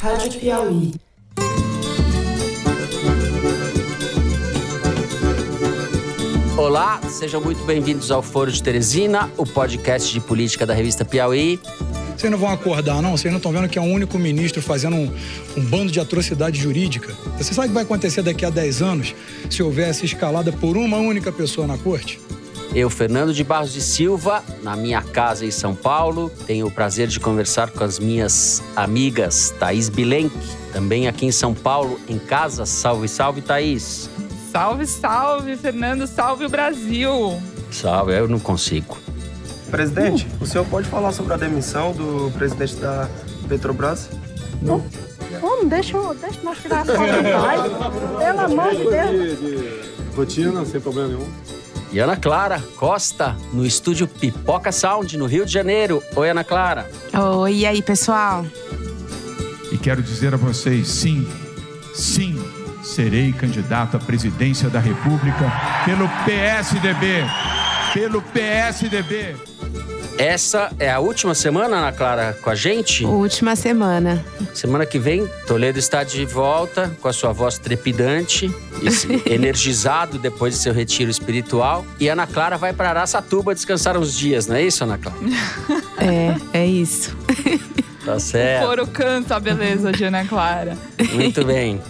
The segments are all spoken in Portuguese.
Rádio Piauí. Olá, sejam muito bem-vindos ao Foro de Teresina, o podcast de política da revista Piauí. Vocês não vão acordar, não? Vocês não estão vendo que é um único ministro fazendo um, um bando de atrocidade jurídica? Você sabe o que vai acontecer daqui a 10 anos se houver essa escalada por uma única pessoa na corte? Eu, Fernando de Barros de Silva, na minha casa em São Paulo, tenho o prazer de conversar com as minhas amigas Thaís Bilenque, também aqui em São Paulo, em casa. Salve, salve, Thaís. Salve, salve, Fernando, salve o Brasil. Salve, eu não consigo. Presidente, o senhor pode falar sobre a demissão do presidente da Petrobras? Não. Vamos, deixa, deixa nós tirar a foto em paz. Pelo amor de Deus. De rotina, sem problema nenhum. E Ana Clara Costa, no estúdio Pipoca Sound, no Rio de Janeiro. Oi, Ana Clara. Oi, e aí, pessoal? E quero dizer a vocês, sim, sim, serei candidato à presidência da República pelo PSDB. Pelo PSDB. Essa é a última semana, Ana Clara, com a gente? Última semana. Semana que vem, Toledo está de volta com a sua voz trepidante, energizado depois de seu retiro espiritual. E Ana Clara vai para Araçatuba descansar uns dias, não é isso, Ana Clara? É, é isso. Tá certo. O foro canta a beleza de Ana Clara. Muito bem.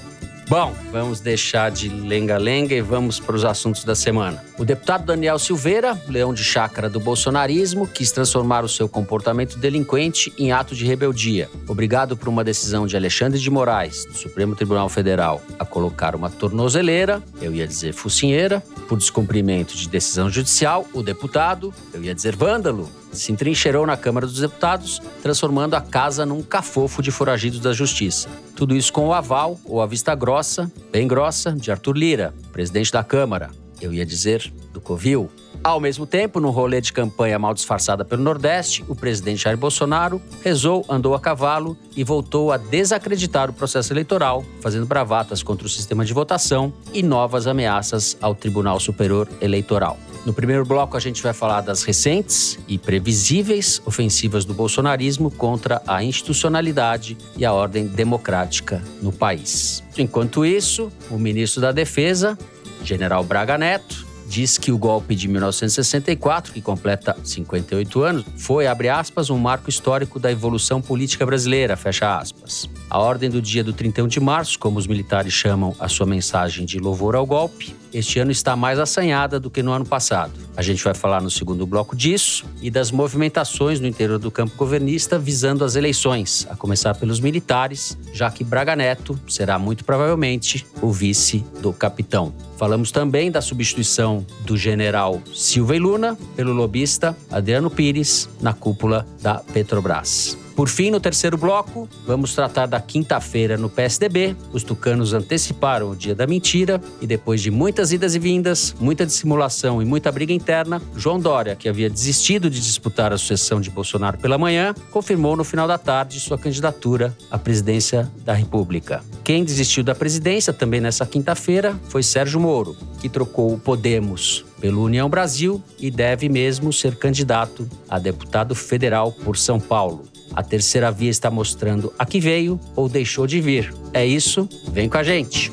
Bom, vamos deixar de lenga-lenga e vamos para os assuntos da semana. O deputado Daniel Silveira, leão de chácara do bolsonarismo, quis transformar o seu comportamento delinquente em ato de rebeldia. Obrigado por uma decisão de Alexandre de Moraes, do Supremo Tribunal Federal, a colocar uma tornozeleira, eu ia dizer focinheira, por descumprimento de decisão judicial, o deputado, eu ia dizer vândalo, se entrincheirou na Câmara dos Deputados, transformando a casa num cafofo de foragidos da Justiça. Tudo isso com o aval, ou a vista grossa, bem grossa, de Arthur Lira, presidente da Câmara. Eu ia dizer do Covil. Ao mesmo tempo, num rolê de campanha mal disfarçada pelo Nordeste, o presidente Jair Bolsonaro rezou, andou a cavalo e voltou a desacreditar o processo eleitoral, fazendo bravatas contra o sistema de votação e novas ameaças ao Tribunal Superior Eleitoral. No primeiro bloco, a gente vai falar das recentes e previsíveis ofensivas do bolsonarismo contra a institucionalidade e a ordem democrática no país. Enquanto isso, o ministro da Defesa, general Braga Neto, diz que o golpe de 1964, que completa 58 anos, foi, abre aspas, um marco histórico da evolução política brasileira, fecha aspas. A ordem do dia do 31 de março, como os militares chamam a sua mensagem de louvor ao golpe, este ano está mais assanhada do que no ano passado. A gente vai falar no segundo bloco disso e das movimentações no interior do campo governista visando as eleições, a começar pelos militares, já que Braga Neto será muito provavelmente o vice do capitão. Falamos também da substituição do general Silva e Luna pelo lobista Adriano Pires na cúpula da Petrobras. Por fim, no terceiro bloco, vamos tratar da quinta-feira no PSDB. Os tucanos anteciparam o dia da mentira e depois de muitas idas e vindas, muita dissimulação e muita briga interna, João Dória, que havia desistido de disputar a sucessão de Bolsonaro pela manhã, confirmou no final da tarde sua candidatura à presidência da República. Quem desistiu da presidência também nessa quinta-feira foi Sérgio Moro, que trocou o Podemos pelo União Brasil e deve mesmo ser candidato a deputado federal por São Paulo. A terceira via está mostrando a que veio ou deixou de vir. É isso, vem com a gente.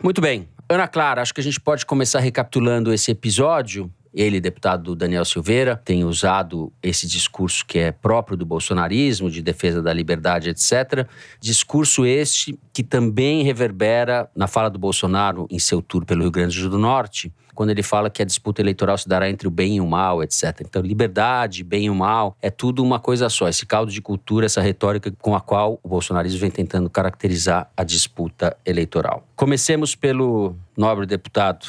Muito bem. Ana Clara, acho que a gente pode começar recapitulando esse episódio ele, deputado Daniel Silveira, tem usado esse discurso que é próprio do bolsonarismo, de defesa da liberdade, etc. Discurso este que também reverbera na fala do Bolsonaro em seu tour pelo Rio Grande do Norte, quando ele fala que a disputa eleitoral se dará entre o bem e o mal, etc. Então, liberdade, bem e o mal, é tudo uma coisa só. Esse caldo de cultura, essa retórica com a qual o bolsonarismo vem tentando caracterizar a disputa eleitoral. Comecemos pelo nobre deputado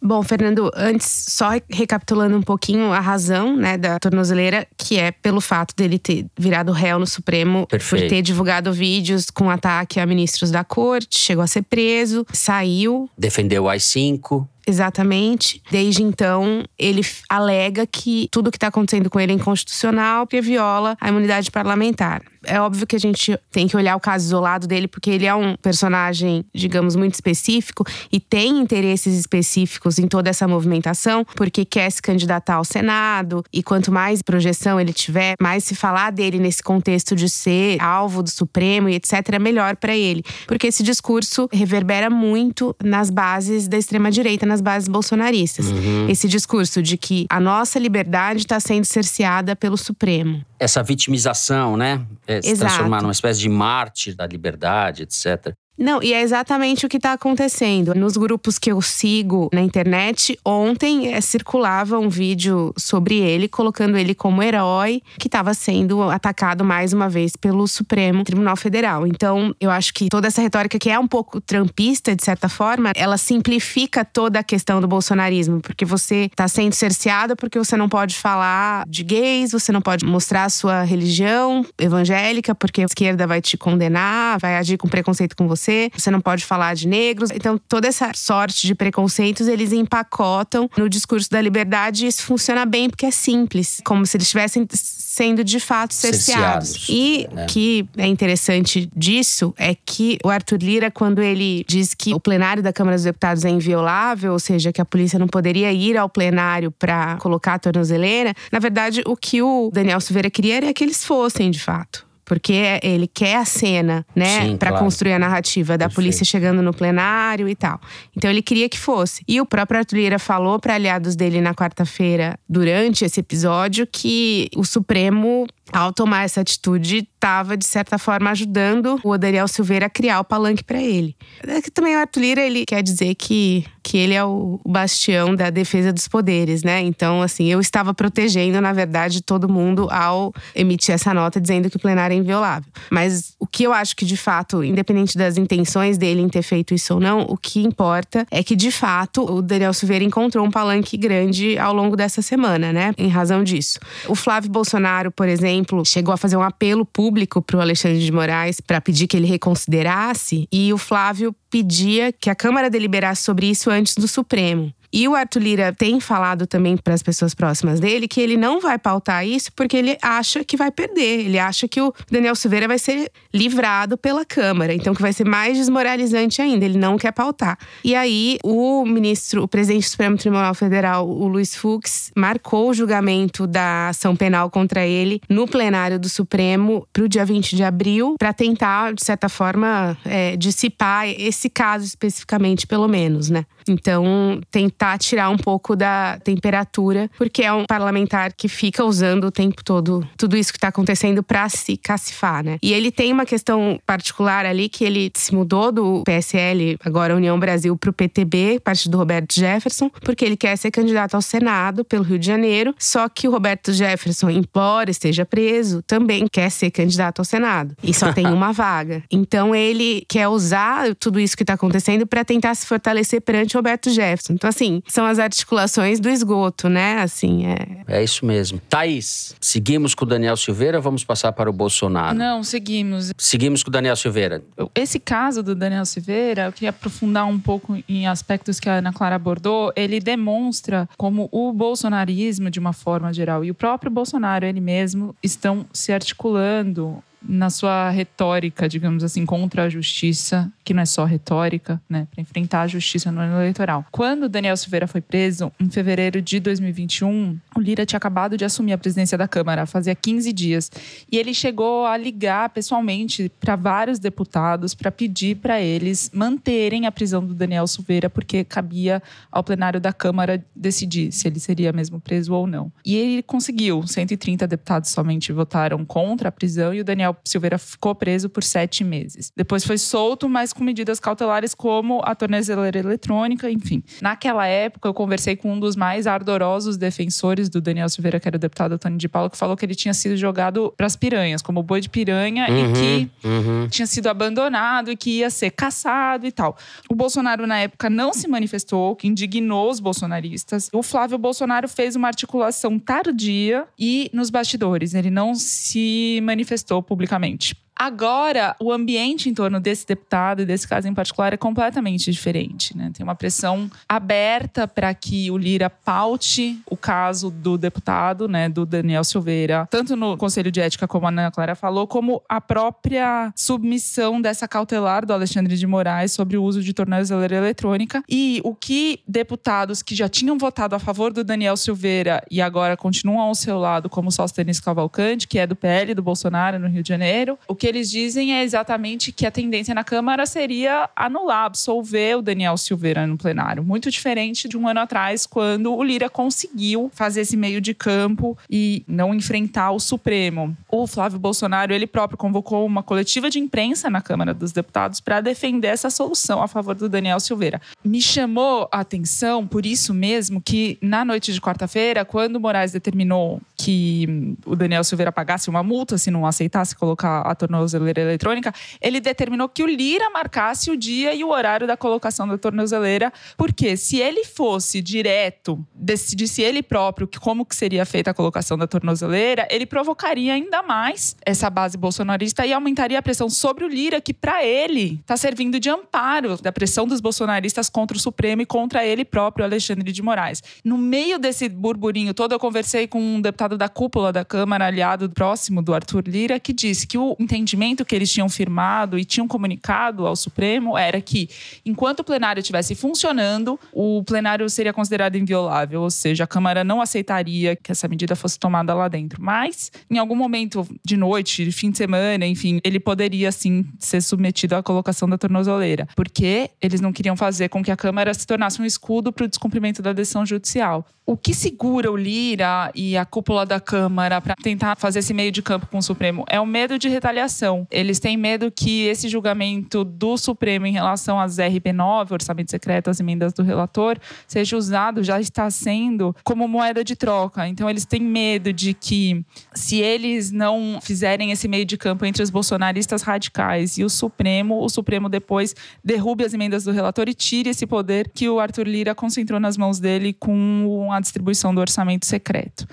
Bom, Fernando, antes, só recapitulando um pouquinho a razão né, da tornozeleira, que é pelo fato dele ter virado réu no Supremo Perfeito. por ter divulgado vídeos com ataque a ministros da corte, chegou a ser preso, saiu. Defendeu o AI-5. exatamente. Desde então, ele alega que tudo que está acontecendo com ele é inconstitucional porque viola a imunidade parlamentar. É óbvio que a gente tem que olhar o caso isolado dele, porque ele é um personagem, digamos, muito específico e tem interesses específicos em toda essa movimentação, porque quer se candidatar ao Senado. E quanto mais projeção ele tiver, mais se falar dele nesse contexto de ser alvo do Supremo e etc., melhor para ele. Porque esse discurso reverbera muito nas bases da extrema-direita, nas bases bolsonaristas. Uhum. Esse discurso de que a nossa liberdade está sendo cerceada pelo Supremo. Essa vitimização, né? É, se Exato. transformar numa espécie de mártir da liberdade, etc. Não, e é exatamente o que está acontecendo. Nos grupos que eu sigo na internet, ontem é, circulava um vídeo sobre ele, colocando ele como herói que estava sendo atacado mais uma vez pelo Supremo Tribunal Federal. Então, eu acho que toda essa retórica, que é um pouco trampista, de certa forma, ela simplifica toda a questão do bolsonarismo, porque você está sendo cerceado porque você não pode falar de gays, você não pode mostrar a sua religião evangélica, porque a esquerda vai te condenar, vai agir com preconceito com você você, você não pode falar de negros. Então, toda essa sorte de preconceitos eles empacotam no discurso da liberdade e isso funciona bem porque é simples, como se eles estivessem sendo de fato cerceados. cerceados e né? que é interessante disso é que o Arthur Lira, quando ele diz que o plenário da Câmara dos Deputados é inviolável, ou seja, que a polícia não poderia ir ao plenário para colocar a tornozeleira, na verdade, o que o Daniel Silveira queria era que eles fossem de fato porque ele quer a cena, né, para claro. construir a narrativa da Perfeito. polícia chegando no plenário e tal. Então ele queria que fosse. E o próprio Arthur Lira falou para aliados dele na quarta-feira, durante esse episódio, que o Supremo ao tomar essa atitude, estava, de certa forma, ajudando o Daniel Silveira a criar o palanque para ele. É também o Arthur Lira, ele quer dizer que, que ele é o bastião da defesa dos poderes, né? Então, assim, eu estava protegendo, na verdade, todo mundo ao emitir essa nota dizendo que o plenário é inviolável. Mas o que eu acho que, de fato, independente das intenções dele em ter feito isso ou não, o que importa é que, de fato, o Daniel Silveira encontrou um palanque grande ao longo dessa semana, né? Em razão disso. O Flávio Bolsonaro, por exemplo, chegou a fazer um apelo público para o Alexandre de Moraes para pedir que ele reconsiderasse, e o Flávio pedia que a Câmara deliberasse sobre isso antes do Supremo. E o Arthur Lira tem falado também para as pessoas próximas dele que ele não vai pautar isso porque ele acha que vai perder. Ele acha que o Daniel Silveira vai ser livrado pela Câmara, então que vai ser mais desmoralizante ainda. Ele não quer pautar. E aí o ministro, o presidente do Supremo Tribunal Federal, o Luiz Fux, marcou o julgamento da ação penal contra ele no plenário do Supremo para o dia 20 de abril, para tentar, de certa forma, é, dissipar esse caso especificamente, pelo menos, né? Então, tentar tirar um pouco da temperatura, porque é um parlamentar que fica usando o tempo todo tudo isso que está acontecendo para se cacifar, né? E ele tem uma questão particular ali que ele se mudou do PSL, agora União Brasil, para o PTB, parte do Roberto Jefferson, porque ele quer ser candidato ao Senado pelo Rio de Janeiro. Só que o Roberto Jefferson, embora esteja preso, também quer ser candidato ao Senado. E só tem uma vaga. Então ele quer usar tudo isso que está acontecendo para tentar se fortalecer perante Roberto Jefferson. Então, assim, são as articulações do esgoto, né? Assim, é. É isso mesmo. Thaís, seguimos com o Daniel Silveira ou vamos passar para o Bolsonaro? Não, seguimos. Seguimos com o Daniel Silveira. Esse caso do Daniel Silveira, eu queria aprofundar um pouco em aspectos que a Ana Clara abordou. Ele demonstra como o bolsonarismo, de uma forma geral, e o próprio Bolsonaro, ele mesmo, estão se articulando na sua retórica, digamos assim, contra a justiça, que não é só retórica, né, para enfrentar a justiça no ano eleitoral. Quando Daniel Silveira foi preso, em fevereiro de 2021, o Lira tinha acabado de assumir a presidência da Câmara, fazia 15 dias, e ele chegou a ligar pessoalmente para vários deputados para pedir para eles manterem a prisão do Daniel Silveira, porque cabia ao plenário da Câmara decidir se ele seria mesmo preso ou não. E ele conseguiu, 130 deputados somente votaram contra a prisão e o Daniel Silveira ficou preso por sete meses. Depois foi solto, mas com medidas cautelares como a tornezeleira eletrônica, enfim. Naquela época, eu conversei com um dos mais ardorosos defensores do Daniel Silveira, que era o deputado Antônio de Paulo, que falou que ele tinha sido jogado para as piranhas, como boi de piranha, uhum, e que uhum. tinha sido abandonado e que ia ser caçado e tal. O Bolsonaro, na época, não se manifestou, que indignou os bolsonaristas. O Flávio Bolsonaro fez uma articulação tardia e nos bastidores. Ele não se manifestou publicamente. Agora, o ambiente em torno desse deputado e desse caso em particular é completamente diferente. Né? Tem uma pressão aberta para que o Lira paute o caso do deputado, né, do Daniel Silveira, tanto no Conselho de Ética, como a Ana Clara falou, como a própria submissão dessa cautelar do Alexandre de Moraes sobre o uso de tornozeleira eletrônica. E o que deputados que já tinham votado a favor do Daniel Silveira e agora continuam ao seu lado, como o Sóstenes Cavalcante, que é do PL do Bolsonaro no Rio de Janeiro, o que eles dizem é exatamente que a tendência na Câmara seria anular, absolver o Daniel Silveira no plenário. Muito diferente de um ano atrás, quando o Lira conseguiu fazer esse meio de campo e não enfrentar o Supremo. O Flávio Bolsonaro, ele próprio convocou uma coletiva de imprensa na Câmara dos Deputados para defender essa solução a favor do Daniel Silveira. Me chamou a atenção, por isso mesmo, que na noite de quarta-feira, quando Moraes determinou que o Daniel Silveira pagasse uma multa se não aceitasse colocar a tornozeleira eletrônica, ele determinou que o Lira marcasse o dia e o horário da colocação da tornozeleira, porque se ele fosse direto, decidisse ele próprio como que seria feita a colocação da tornozeleira, ele provocaria ainda mais essa base bolsonarista e aumentaria a pressão sobre o Lira, que para ele está servindo de amparo da pressão dos bolsonaristas contra o Supremo e contra ele próprio, Alexandre de Moraes. No meio desse burburinho todo, eu conversei com um deputado da cúpula da Câmara, aliado próximo do Arthur Lira, que disse que o entendimento que eles tinham firmado e tinham comunicado ao Supremo era que, enquanto o plenário estivesse funcionando, o plenário seria considerado inviolável, ou seja, a Câmara não aceitaria que essa medida fosse tomada lá dentro. Mas, em algum momento de noite, de fim de semana, enfim, ele poderia sim ser submetido à colocação da tornozeleira, porque eles não queriam fazer com que a Câmara se tornasse um escudo para o descumprimento da decisão judicial. O que segura o Lira e a cúpula da Câmara para tentar fazer esse meio de campo com o Supremo é o medo de retaliação. Eles têm medo que esse julgamento do Supremo em relação às RP9, orçamento secreto, as emendas do relator, seja usado, já está sendo, como moeda de troca. Então, eles têm medo de que, se eles não fizerem esse meio de campo entre os bolsonaristas radicais e o Supremo, o Supremo depois derrube as emendas do relator e tire esse poder que o Arthur Lira concentrou nas mãos dele com a distribuição do orçamento secreto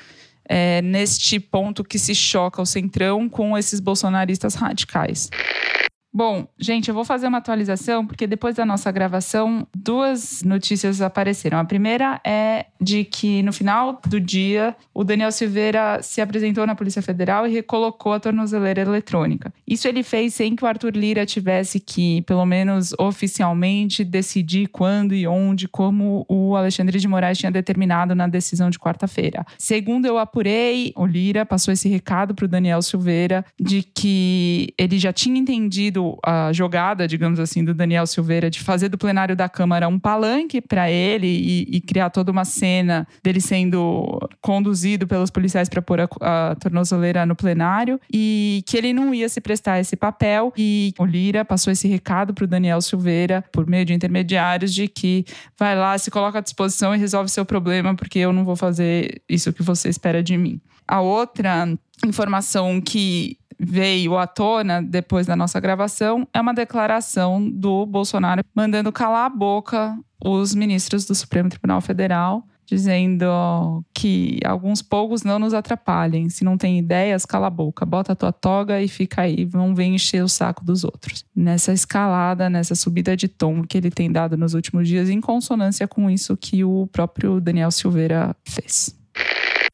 é, neste ponto que se choca o centrão com esses bolsonaristas radicais. Bom, gente, eu vou fazer uma atualização porque depois da nossa gravação, duas notícias apareceram. A primeira é de que no final do dia, o Daniel Silveira se apresentou na Polícia Federal e recolocou a tornozeleira eletrônica. Isso ele fez sem que o Arthur Lira tivesse que, pelo menos oficialmente, decidir quando e onde, como o Alexandre de Moraes tinha determinado na decisão de quarta-feira. Segundo eu apurei, o Lira passou esse recado para o Daniel Silveira de que ele já tinha entendido a jogada, digamos assim, do Daniel Silveira de fazer do plenário da Câmara um palanque para ele e, e, criar toda uma cena dele sendo conduzido pelos policiais para pôr a, a no plenário e que ele não ia se prestar a esse papel. E o Lira passou esse recado para o Daniel Silveira, por meio de intermediários, de que vai lá, se coloca à disposição e resolve seu problema, porque eu não vou fazer isso que você espera de mim. A outra informação que veio à tona depois da nossa gravação é uma declaração do Bolsonaro mandando calar a boca os ministros do Supremo Tribunal Federal, dizendo que alguns poucos não nos atrapalhem. Se não tem ideias, cala a boca, bota a tua toga e fica aí, não vem encher o saco dos outros. Nessa escalada, nessa subida de tom que ele tem dado nos últimos dias, em consonância com isso que o próprio Daniel Silveira fez.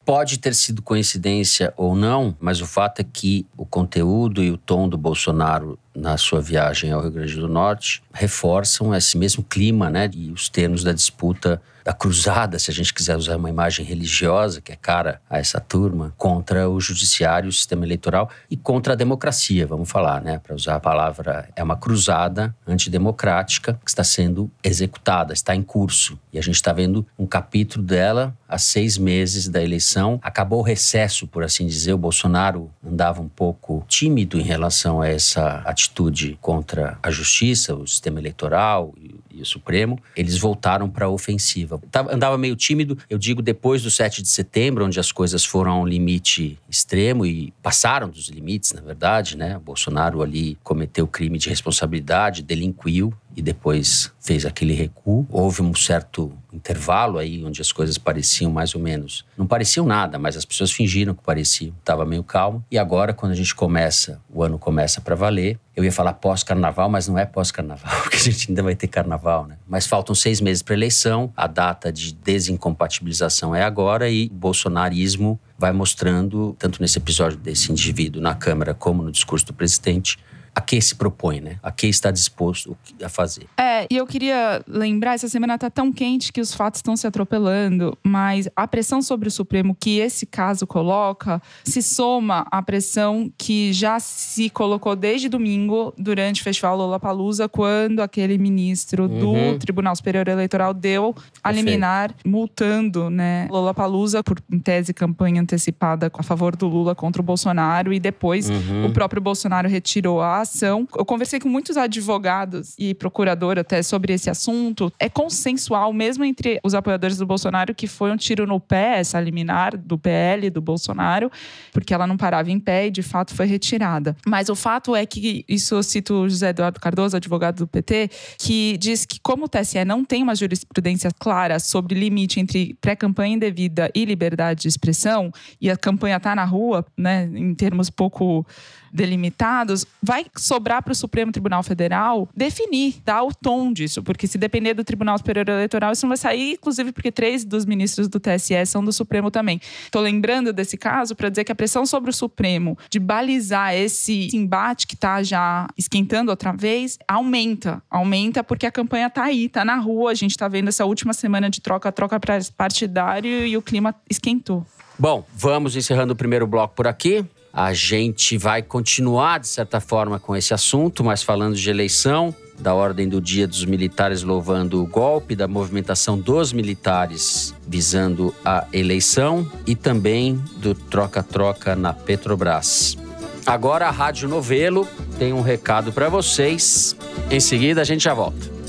Pode ter sido coincidência ou não, mas o fato é que o conteúdo e o tom do Bolsonaro na sua viagem ao Rio Grande do Norte reforçam esse mesmo clima, né, e os termos da disputa da cruzada, se a gente quiser usar uma imagem religiosa que é cara a essa turma, contra o judiciário, o sistema eleitoral e contra a democracia, vamos falar, né? Para usar a palavra, é uma cruzada antidemocrática que está sendo executada, está em curso. E a gente está vendo um capítulo dela há seis meses da eleição. Acabou o recesso, por assim dizer. O Bolsonaro andava um pouco tímido em relação a essa atitude contra a justiça, o sistema eleitoral e o Supremo, eles voltaram para a ofensiva. Andava meio tímido, eu digo, depois do 7 de setembro, onde as coisas foram a um limite extremo e passaram dos limites, na verdade, né? O Bolsonaro ali cometeu crime de responsabilidade, delinquiu e depois fez aquele recuo. Houve um certo intervalo aí onde as coisas pareciam mais ou menos. Não pareciam nada, mas as pessoas fingiram que pareciam. Estava meio calmo. E agora, quando a gente começa, o ano começa para valer. Eu ia falar pós-carnaval, mas não é pós-carnaval, porque a gente ainda vai ter carnaval, né? Mas faltam seis meses para eleição. A data de desincompatibilização é agora e o bolsonarismo vai mostrando, tanto nesse episódio desse indivíduo na Câmara como no discurso do presidente, a que se propõe, né? A que está disposto a fazer. É, e eu queria lembrar, essa semana está tão quente que os fatos estão se atropelando, mas a pressão sobre o Supremo que esse caso coloca se soma à pressão que já se colocou desde domingo durante o Festival Lollapalooza, quando aquele ministro Uhum. do Tribunal Superior Eleitoral deu a liminar multando, né, Lollapalooza por em tese campanha antecipada a favor do Lula contra o Bolsonaro e depois Uhum. o próprio Bolsonaro retirou a ação. Eu conversei com muitos advogados e procurador até sobre esse assunto. É consensual, mesmo entre os apoiadores do Bolsonaro, que foi um tiro no pé, essa liminar do PL do Bolsonaro, porque ela não parava em pé e de fato foi retirada. Mas o fato é que, isso eu cito o José Eduardo Cardoso, advogado do PT, que diz que, como o TSE não tem uma jurisprudência clara sobre limite entre pré-campanha indevida e liberdade de expressão, e a campanha está na rua, né, em termos pouco delimitados, vai sobrar para o Supremo Tribunal Federal definir, dar o tom disso, porque se depender do Tribunal Superior Eleitoral, isso não vai sair, inclusive porque três dos ministros do TSE são do Supremo também. Estou lembrando desse caso para dizer que a pressão sobre o Supremo de balizar esse embate que está já esquentando outra vez aumenta, aumenta porque a campanha está aí, está na rua, a gente está vendo essa última semana de troca-troca partidário e o clima esquentou. Bom, vamos encerrando o primeiro bloco por aqui. A gente vai continuar, de certa forma, com esse assunto, mas falando de eleição, da ordem do dia dos militares louvando o golpe, da movimentação dos militares visando a eleição e também do troca-troca na Petrobras. Agora a Rádio Novelo tem um recado para vocês. Em seguida a gente já volta.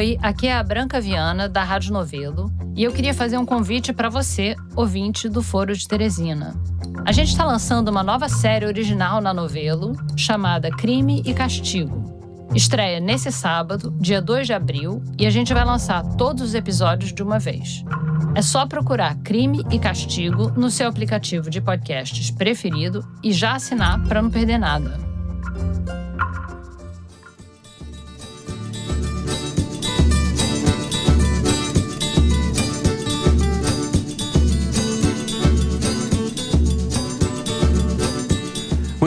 Oi, aqui é a Branca Viana, da Rádio Novelo, e eu queria fazer um convite para você, ouvinte do Foro de Teresina. A gente está lançando uma nova série original na Novelo, chamada Crime e Castigo. Estreia nesse sábado, dia 2 de abril, e a gente vai lançar todos os episódios de uma vez. É só procurar Crime e Castigo no seu aplicativo de podcasts preferido e já assinar para não perder nada.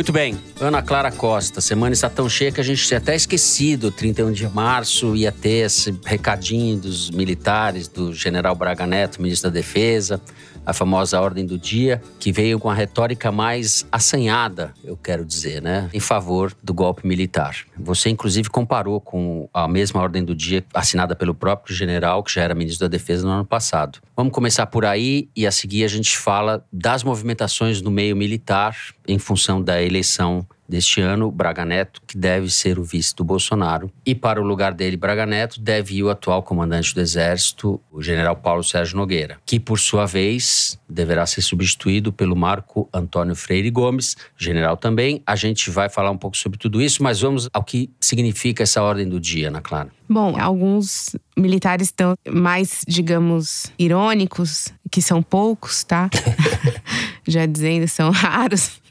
Muito bem, Ana Clara Costa. Semana está tão cheia que a gente tinha até esquecido. 31 de março ia ter esse recadinho dos militares, do general Braga Neto, ministro da Defesa, a famosa ordem do dia, que veio com a retórica mais assanhada, eu quero dizer, né, em favor do golpe militar. Você, inclusive, comparou com a mesma ordem do dia assinada pelo próprio general, que já era ministro da Defesa no ano passado. Vamos começar por aí e a seguir a gente fala das movimentações no meio militar em função da eleição deste ano, Braga Neto, que deve ser o vice do Bolsonaro. E para o lugar dele, Braga Neto, deve ir o atual comandante do Exército, o general Paulo Sérgio Nogueira, que, por sua vez, deverá ser substituído pelo Marco Antônio Freire Gomes, general também. A gente vai falar um pouco sobre tudo isso, mas vamos ao que significa essa ordem do dia, Ana Clara. Bom, alguns militares estão mais, digamos, irônicos, que são poucos, tá? Já dizendo, são raros.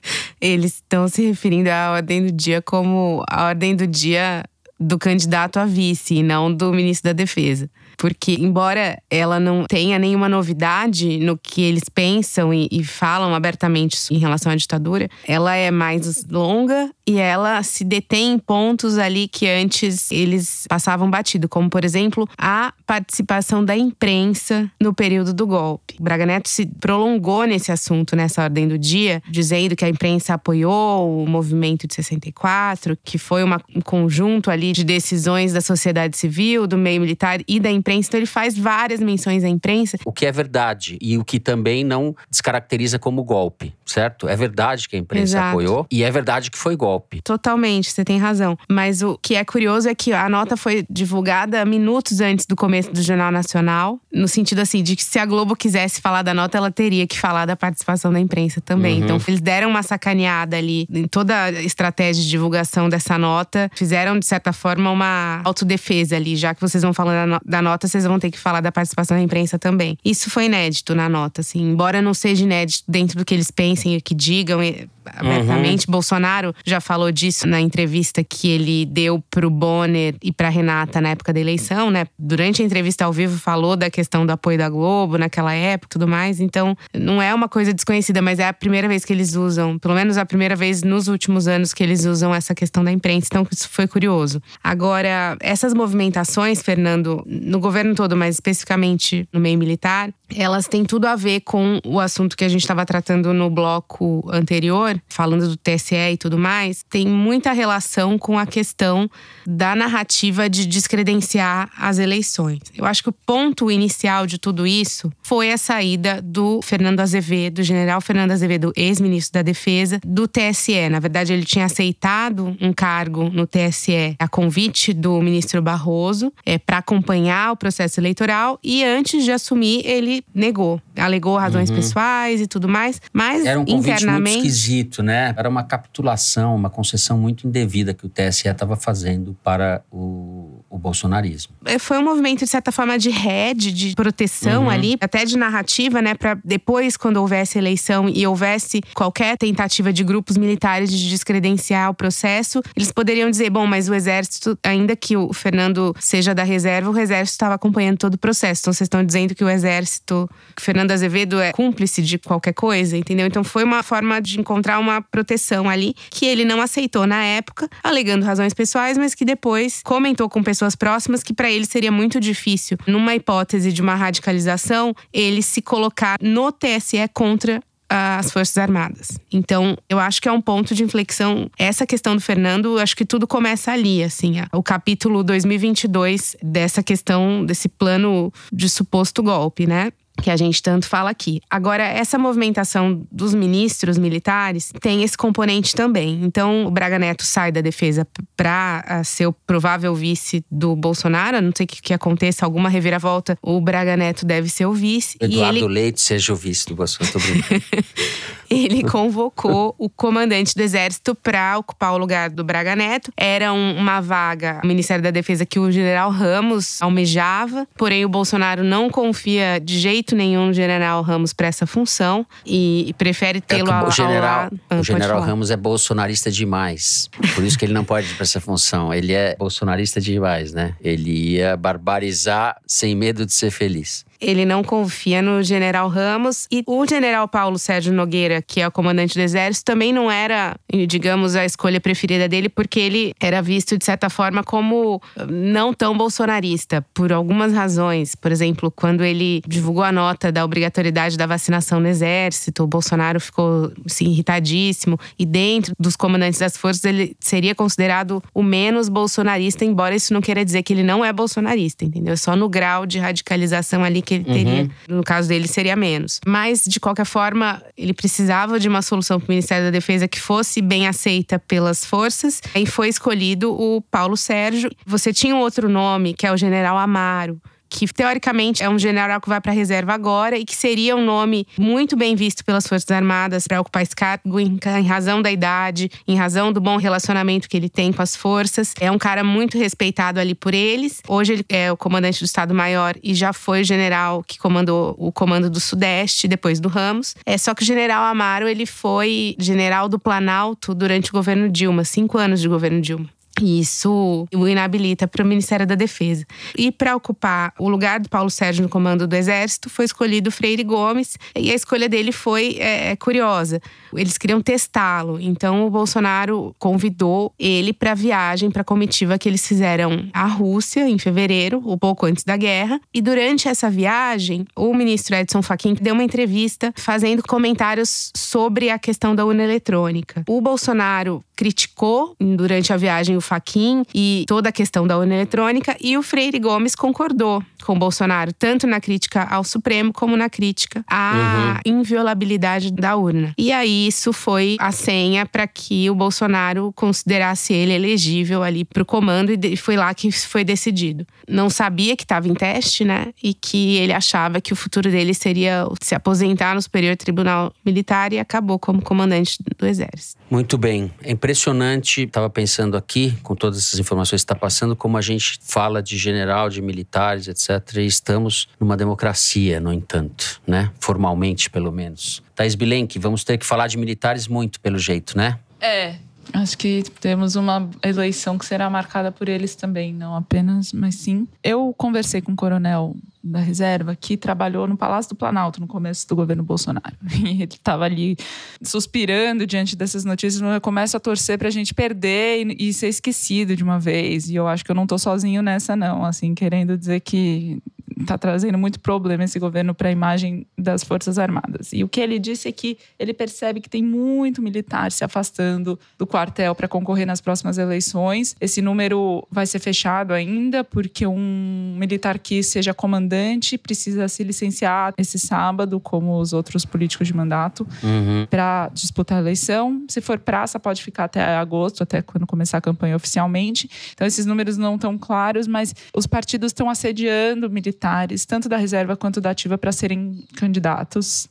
Eles estão se referindo à ordem do dia como a ordem do dia do candidato a vice, e não do ministro da Defesa. Porque, embora ela não tenha nenhuma novidade no que eles pensam e, e, falam abertamente em relação à ditadura, ela é mais longa e ela se detém em pontos ali que antes eles passavam batido, como, por exemplo, a participação da imprensa no período do golpe. O Braga Neto se prolongou nesse assunto, nessa ordem do dia, dizendo que a imprensa apoiou o movimento de 64, que foi uma, um conjunto ali de decisões da sociedade civil, do meio militar e da imprensa imprensa, então ele faz várias menções à imprensa. O que é verdade e o que também não descaracteriza como golpe, certo? É verdade que a imprensa Exato. apoiou e é verdade que foi golpe. Totalmente, você tem razão. Mas o que é curioso é que a nota foi divulgada minutos antes do começo do Jornal Nacional, no sentido assim, de que se a Globo quisesse falar da nota, ela teria que falar da participação da imprensa também. Uhum. Então, eles deram uma sacaneada ali em toda a estratégia de divulgação dessa nota, fizeram, de certa forma, uma autodefesa ali. Já que vocês vão falando da, no- da nota, vocês vão ter que falar da participação da imprensa também. Isso foi inédito na nota, assim, embora não seja inédito dentro do que eles pensem e que digam. e- Abertamente, Bolsonaro já falou disso na entrevista que ele deu pro Bonner e pra Renata na época da eleição, né? Durante a entrevista ao vivo falou da questão do apoio da Globo naquela época e tudo mais. Então, não é uma coisa desconhecida, mas é a primeira vez que eles usam, pelo menos a primeira vez nos últimos anos que eles usam essa questão da imprensa. Então, isso foi curioso. Agora, essas movimentações, Fernando, no governo todo, mas especificamente no meio militar, elas têm tudo a ver com o assunto que a gente estava tratando no bloco anterior, falando do TSE e tudo mais, tem muita relação com a questão da narrativa de descredenciar as eleições. Eu acho que o ponto inicial de tudo isso foi a saída do Fernando Azevedo, do general Fernando Azevedo, ex-ministro da Defesa, do TSE. Na verdade, ele tinha aceitado um cargo no TSE a convite do ministro Barroso é, para acompanhar o processo eleitoral e antes de assumir, ele negou. Alegou razões pessoais e tudo mais, mas Uhum. Era um convite muito esquisito, né? Era uma capitulação, uma concessão muito indevida que o TSE estava fazendo para o, o bolsonarismo. É, foi um movimento, de certa forma, de rede, de proteção Uhum. ali, até de narrativa, né? Pra depois, quando houvesse eleição e houvesse qualquer tentativa de grupos militares de descredenciar o processo, eles poderiam dizer: bom, mas o exército, ainda que o Fernando seja da reserva, o exército estava acompanhando todo o processo. Então vocês estão dizendo que o exército, que Fernando Azevedo é cúmplice de qualquer coisa, entendeu? Então foi uma forma de encontrar uma proteção ali que ele não aceitou na época, alegando razões pessoais, mas que depois comentou com pessoas próximas que para ele seria muito difícil, numa hipótese de uma radicalização, ele se colocar no TSE contra as Forças Armadas. Então, eu acho que é um ponto de inflexão. Essa questão do Fernando, eu acho que tudo começa ali, assim. O capítulo 2022 dessa questão, desse plano de suposto golpe, né? Que a gente tanto fala aqui. Agora, essa movimentação dos ministros militares tem esse componente também. Então, o Braga Neto sai da defesa para ser o provável vice do Bolsonaro. A Não sei que, que aconteça alguma reviravolta, o Braga Neto deve ser o vice. Eduardo ele, Leite seja o vice do Bolsonaro. Tô brincando. ele convocou o comandante do exército para ocupar o lugar do Braga Neto. Era um- uma vaga no Ministério da Defesa que o general Ramos almejava, porém o Bolsonaro não confia de jeito nenhum no general Ramos para essa função e, e prefere É tê-lo ao, o general, ao. Ah, o general falar. Ramos é bolsonarista demais. Por isso que ele não pode ir para essa função. Ele é bolsonarista demais, né? Ele ia barbarizar sem medo de ser feliz. Ele não confia no general Ramos. E o general Paulo Sérgio Nogueira, que é o comandante do exército, também não era, digamos, a escolha preferida dele, porque ele era visto, de certa forma, como não tão bolsonarista, por algumas razões. Por exemplo, quando ele divulgou a nota da obrigatoriedade da vacinação no exército, o Bolsonaro ficou assim, irritadíssimo. E dentro dos comandantes das forças, ele seria considerado o menos bolsonarista, embora isso não queira dizer que ele não é bolsonarista, entendeu? Só no grau de radicalização ali que ele teria. No caso dele, seria menos. Mas, de qualquer forma, ele precisava de uma solução para o Ministério da Defesa que fosse bem aceita pelas forças. E foi escolhido o Paulo Sérgio. Você tinha um outro nome, que é o General Amaro que teoricamente é um general que vai para a reserva agora e que seria um nome muito bem visto pelas Forças Armadas para ocupar esse cargo em, em razão da idade, em razão do bom relacionamento que ele tem com as forças. É um cara muito respeitado ali por eles. Hoje ele é o comandante do Estado-Maior e já foi o general que comandou o comando do Sudeste depois do Ramos. É só que o general Amaro ele foi general do Planalto durante o governo Dilma, cinco anos de governo Dilma. Isso o inabilita para o Ministério da Defesa. E para ocupar o lugar do Paulo Sérgio no comando do Exército, foi escolhido Freire Gomes. E a escolha dele foi é, curiosa, Eles queriam testá-lo. Então o Bolsonaro convidou ele para a viagem, para a comitiva que eles fizeram à Rússia em fevereiro, um pouco antes da guerra. E durante essa viagem, o ministro Edson Fachin deu uma entrevista fazendo comentários sobre a questão da urna eletrônica. O Bolsonaro criticou durante a viagem o Fachin e toda a questão da urna eletrônica e o Freire Gomes concordou com o Bolsonaro, tanto na crítica ao Supremo como na crítica à uhum. inviolabilidade da urna. E aí isso foi a senha para que o Bolsonaro considerasse ele elegível ali para o comando e foi lá que foi decidido. Não sabia que estava em teste, né? E que ele achava que o futuro dele seria se aposentar no Superior Tribunal Militar e acabou como comandante do Exército. Muito bem. É impressionante, estava pensando aqui, com todas essas informações que está passando, como a gente fala de general, de militares, etc. E estamos numa democracia, no entanto, né? Formalmente, pelo menos. Thais Bilenque, vamos ter que falar de militares muito, pelo jeito, né? É, Acho que temos uma eleição que será marcada por eles também, não apenas, mas sim. Eu conversei com o coronel da reserva que trabalhou no Palácio do Planalto no começo do governo Bolsonaro. E ele estava ali suspirando diante dessas notícias. Eu começo a torcer para a gente perder e, e, ser esquecido de uma vez. E eu acho que eu não estou sozinho nessa, não. Assim, querendo dizer que está trazendo muito problema esse governo para a imagem das Forças Armadas. E o que ele disse é que ele percebe que tem muito militar se afastando do quartel para concorrer nas próximas eleições. Esse número vai ser fechado ainda, porque um militar que seja comandante precisa se licenciar esse sábado, como os outros políticos de mandato, uhum. para disputar a eleição. Se for praça, pode ficar até agosto, até quando começar a campanha oficialmente. Então, esses números não estão claros, mas os partidos estão assediando militares tanto da reserva quanto da ativa, para serem candidatos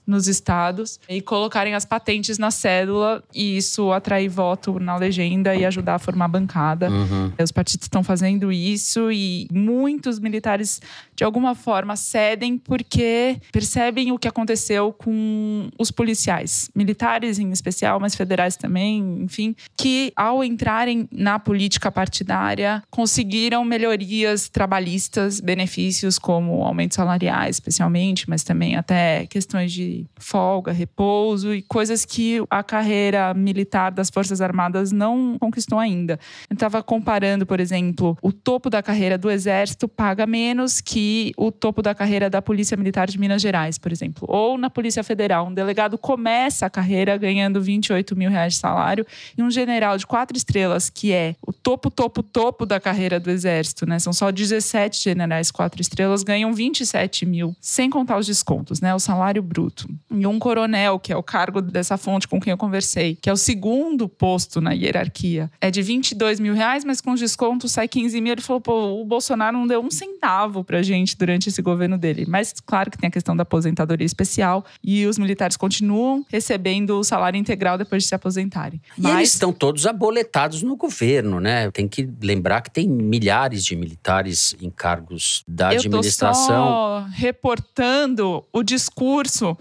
nos estados e colocarem as patentes na cédula e isso atrair voto na legenda e ajudar a formar bancada. Uhum. Os partidos estão fazendo isso e muitos militares, de alguma forma, cedem porque percebem o que aconteceu com os policiais, militares em especial, mas federais também, enfim, que ao entrarem na política partidária conseguiram melhorias trabalhistas, benefícios como aumentos salariais, especialmente, mas também até questões de folga, repouso e coisas que a carreira militar das Forças Armadas não conquistou ainda. Eu estava comparando, por exemplo, o topo da carreira do Exército paga menos que o topo da carreira da Polícia Militar de Minas Gerais, por exemplo, ou na Polícia Federal. Um delegado começa a carreira ganhando 28 mil reais de salário e um general de quatro estrelas, que é o topo, topo, topo da carreira do Exército, né? São só 17 generais quatro estrelas, ganham 27 mil, sem contar os descontos, né? Salário bruto. E um coronel, que é o cargo dessa fonte com quem eu conversei, que é o segundo posto na hierarquia, é de 22 mil reais, mas com os descontos sai 15 mil. Ele falou, pô, o Bolsonaro não deu um centavo pra gente durante esse governo dele. Mas claro que tem a questão da aposentadoria especial e os militares continuam recebendo o salário integral depois de se aposentarem. E mas... eles estão todos aboletados no governo, né? Tem que lembrar que tem milhares de militares em cargos da administração só reportando o discurso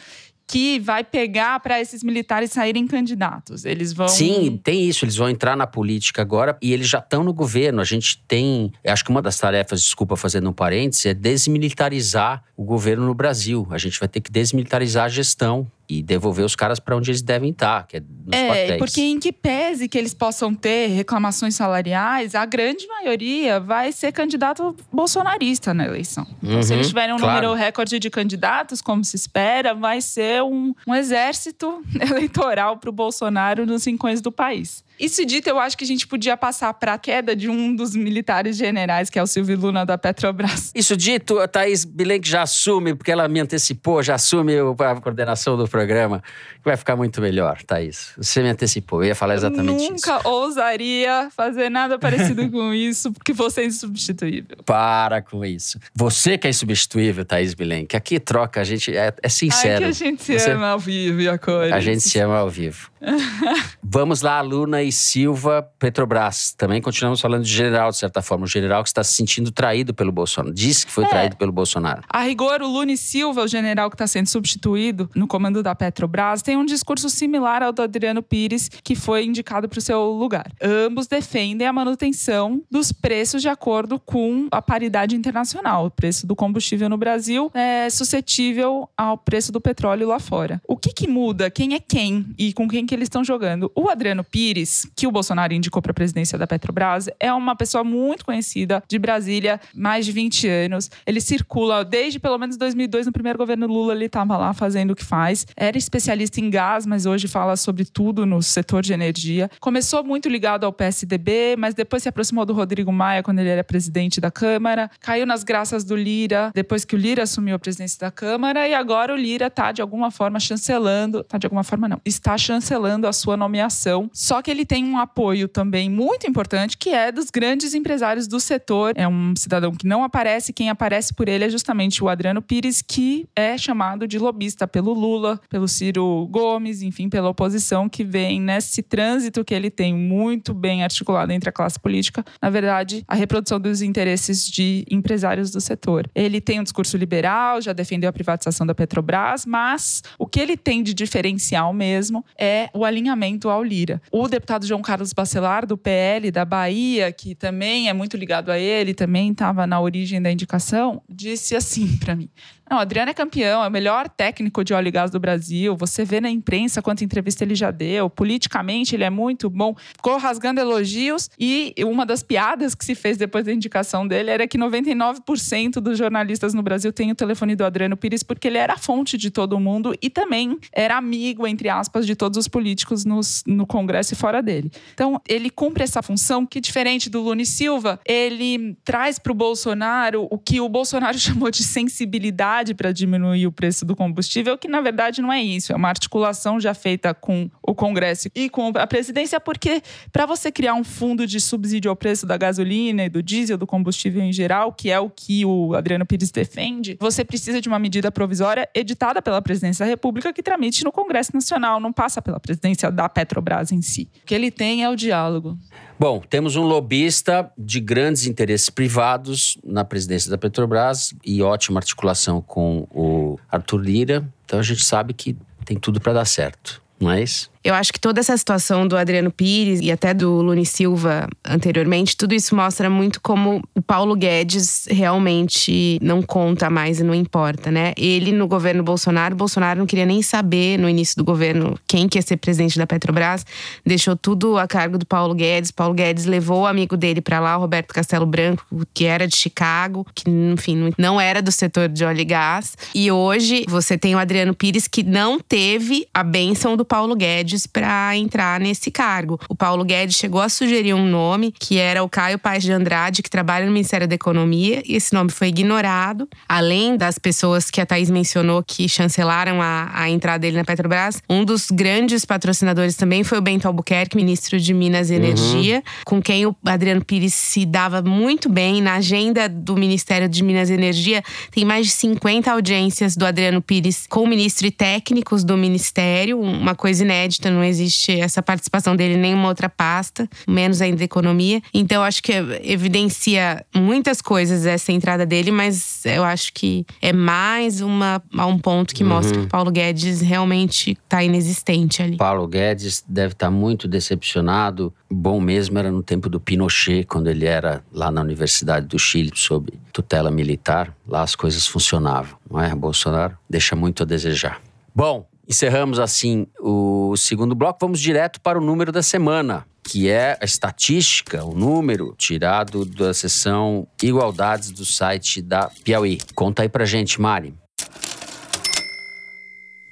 que vai pegar para esses militares saírem candidatos. Eles vão. Sim, tem isso. Eles vão entrar na política agora e eles já estão no governo. A gente tem. Acho que uma das tarefas, desculpa fazendo um parênteses, é desmilitarizar o governo no Brasil. A gente vai ter que desmilitarizar a gestão e devolver os caras para onde eles devem estar, tá, que é nos é, quartéis. porque em que pese que eles possam ter reclamações salariais, a grande maioria vai ser candidato bolsonarista na eleição. Então, uhum, se eles tiverem um claro. número recorde de candidatos, como se espera, vai ser um, um exército eleitoral para o Bolsonaro nos rincões do país. Isso dito, eu acho que a gente podia passar para a queda de um dos militares generais, que é o Silvio Luna da Petrobras. Isso dito, a Thaís Bilenque já assume, porque ela me antecipou, já assume a coordenação do programa, que vai ficar muito melhor, Thaís. Você me antecipou, eu ia falar exatamente eu nunca isso. ousaria fazer nada parecido com isso, porque você é insubstituível. Para com isso. Você que é insubstituível, Thaís Bilenque. Aqui troca, a gente é, é sincero. Ai, que a gente se você... ama ao vivo e a cores. A gente se ama ao vivo. Vamos lá, Luna e Silva, Petrobras. Também continuamos falando de general, de certa forma. O general que está se sentindo traído pelo Bolsonaro. Disse que foi é. traído pelo Bolsonaro. A rigor, o Luna e Silva, o general que está sendo substituído no comando da Petrobras, tem um discurso similar ao do Adriano Pires, que foi indicado para o seu lugar. Ambos defendem a manutenção dos preços de acordo com a paridade internacional. O preço do combustível no Brasil é suscetível ao preço do petróleo lá fora. O que, que muda? Quem é quem? E com quem que eles estão jogando. O Adriano Pires, que o Bolsonaro indicou para a presidência da Petrobras, é uma pessoa muito conhecida de Brasília, mais de 20 anos. Ele circula desde pelo menos 2002, no primeiro governo Lula, ele estava lá fazendo o que faz. Era especialista em gás, mas hoje fala sobre tudo no setor de energia. Começou muito ligado ao PSDB, mas depois se aproximou do Rodrigo Maia quando ele era presidente da Câmara. Caiu nas graças do Lira, depois que o Lira assumiu a presidência da Câmara. E agora o Lira está, de alguma forma, chancelando. Tá de alguma forma, não. Está chancelando a sua nomeação. Só que ele tem um apoio também muito importante, que é dos grandes empresários do setor. É um cidadão que não aparece. Quem aparece por ele é justamente o Adriano Pires, que é chamado de lobista pelo Lula, pelo Ciro Gomes, enfim, pela oposição, que vem nesse trânsito que ele tem muito bem articulado entre a classe política, na verdade, a reprodução dos interesses de empresários do setor. Ele tem um discurso liberal, já defendeu a privatização da Petrobras, mas o que ele tem de diferencial mesmo é o alinhamento ao Lira. O deputado João Carlos Bacelar, do PL da Bahia, que também é muito ligado a ele, também estava na origem da indicação, disse assim para mim: não, Adriano é campeão, é o melhor técnico de óleo e gás do Brasil. Você vê na imprensa quanta entrevista ele já deu. Politicamente, ele é muito bom. Ficou rasgando elogios. E uma das piadas que se fez depois da indicação dele era que 99% dos jornalistas no Brasil têm o telefone do Adriano Pires porque ele era a fonte de todo mundo e também era amigo, entre aspas, de todos os políticos nos, no Congresso e fora dele. Então, ele cumpre essa função que, diferente do Lune Silva, ele traz para o Bolsonaro o que o Bolsonaro chamou de sensibilidade para diminuir o preço do combustível, que na verdade não é isso, é uma articulação já feita com o Congresso e com a presidência, porque para você criar um fundo de subsídio ao preço da gasolina e do diesel, do combustível em geral, que é o que o Adriano Pires defende, você precisa de uma medida provisória editada pela presidência da República que tramite no Congresso Nacional, não passa pela presidência da Petrobras em si. O que ele tem é o diálogo. Bom, temos um lobista de grandes interesses privados na presidência da Petrobras e ótima articulação com o Arthur Lira. Então a gente sabe que tem tudo para dar certo, não é isso? Eu acho que toda essa situação do Adriano Pires e até do Lune Silva anteriormente, tudo isso mostra muito como o Paulo Guedes realmente não conta mais e não importa, né? Ele no governo Bolsonaro, Bolsonaro não queria nem saber no início do governo quem que ia ser presidente da Petrobras, deixou tudo a cargo do Paulo Guedes. Paulo Guedes levou o amigo dele para lá, o Roberto Castelo Branco, que era de Chicago, que enfim, não era do setor de óleo e gás. E hoje você tem o Adriano Pires que não teve a benção do Paulo Guedes Guedes para entrar nesse cargo. O Paulo Guedes chegou a sugerir um nome, que era o Caio Paes de Andrade, que trabalha no Ministério da Economia, e esse nome foi ignorado. Além das pessoas que a Thaís mencionou que chancelaram a, a entrada dele na Petrobras, um dos grandes patrocinadores também foi o Bento Albuquerque, ministro de Minas e uhum. Energia, com quem o Adriano Pires se dava muito bem. Na agenda do Ministério de Minas e Energia, tem mais de 50 audiências do Adriano Pires com o ministro e técnicos do ministério, uma coisa inédita não existe essa participação dele em nenhuma outra pasta, menos ainda economia. Então, acho que evidencia muitas coisas essa entrada dele, mas eu acho que é mais uma, um ponto que uhum. mostra que Paulo Guedes realmente está inexistente ali. Paulo Guedes deve estar tá muito decepcionado. Bom mesmo era no tempo do Pinochet, quando ele era lá na Universidade do Chile, sob tutela militar. Lá as coisas funcionavam, não é? Bolsonaro deixa muito a desejar. Bom, Encerramos assim o segundo bloco. Vamos direto para o número da semana, que é a estatística, o número tirado da seção Igualdades do site da Piauí. Conta aí pra gente, Mari.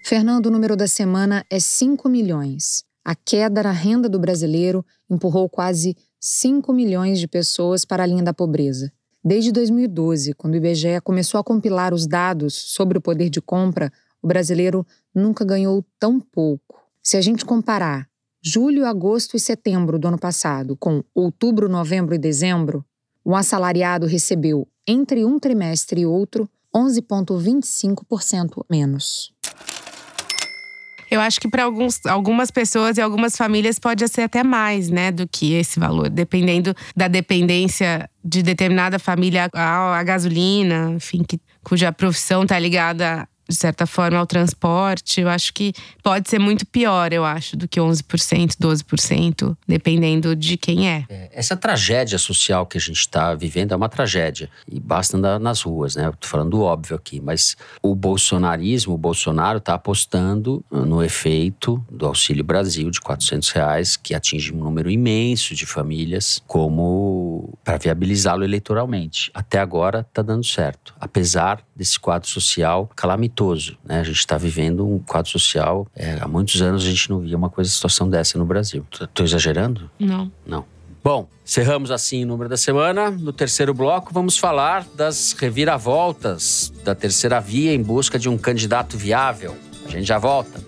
Fernando, o número da semana é 5 milhões. A queda na renda do brasileiro empurrou quase 5 milhões de pessoas para a linha da pobreza. Desde 2012, quando o IBGE começou a compilar os dados sobre o poder de compra, o brasileiro nunca ganhou tão pouco. Se a gente comparar julho, agosto e setembro do ano passado com outubro, novembro e dezembro, o assalariado recebeu, entre um trimestre e outro, 11,25% menos. Eu acho que para algumas pessoas e algumas famílias pode ser até mais, né, do que esse valor, dependendo da dependência de determinada família à gasolina, enfim, que, cuja profissão está ligada de certa forma, ao transporte. Eu acho que pode ser muito pior, eu acho, do que 11%, 12%, dependendo de quem é. é essa tragédia social que a gente está vivendo é uma tragédia. E basta andar nas ruas, né? Estou falando do óbvio aqui, mas o bolsonarismo, o Bolsonaro está apostando no efeito do Auxílio Brasil de 400 reais, que atinge um número imenso de famílias, como para viabilizá-lo eleitoralmente. Até agora está dando certo, apesar desse quadro social calamitoso. Né? A gente está vivendo um quadro social. É, há muitos anos a gente não via uma coisa, situação dessa no Brasil. Estou exagerando? Não. Não. Bom, cerramos assim o número da semana. No terceiro bloco, vamos falar das reviravoltas da terceira via em busca de um candidato viável. A gente já volta.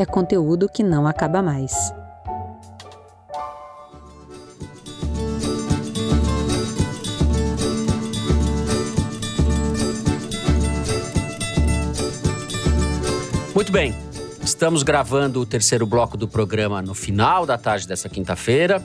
é conteúdo que não acaba mais. Muito bem, estamos gravando o terceiro bloco do programa no final da tarde dessa quinta-feira.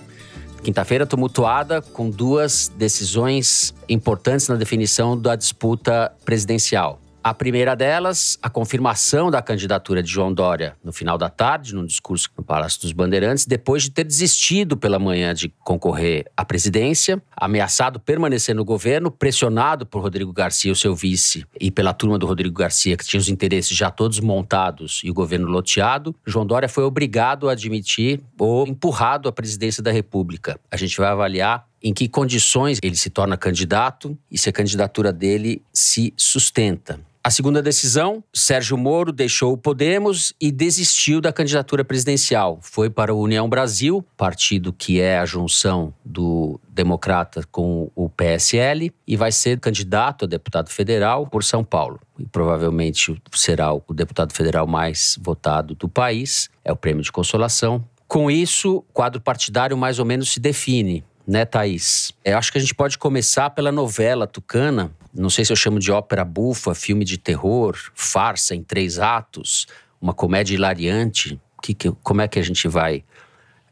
Quinta-feira tumultuada com duas decisões importantes na definição da disputa presidencial. A primeira delas, a confirmação da candidatura de João Dória no final da tarde, num discurso no Palácio dos Bandeirantes, depois de ter desistido pela manhã de concorrer à presidência, ameaçado permanecer no governo, pressionado por Rodrigo Garcia, o seu vice, e pela turma do Rodrigo Garcia, que tinha os interesses já todos montados e o governo loteado, João Dória foi obrigado a admitir ou empurrado à presidência da República. A gente vai avaliar em que condições ele se torna candidato e se a candidatura dele se sustenta. A segunda decisão, Sérgio Moro deixou o Podemos e desistiu da candidatura presidencial. Foi para o União Brasil, partido que é a junção do Democrata com o PSL, e vai ser candidato a deputado federal por São Paulo. E provavelmente será o deputado federal mais votado do país. É o prêmio de consolação. Com isso, o quadro partidário mais ou menos se define né, Thaís? Eu acho que a gente pode começar pela novela Tucana, não sei se eu chamo de ópera bufa, filme de terror, farsa em três atos, uma comédia hilariante. Que, que, como é que a gente vai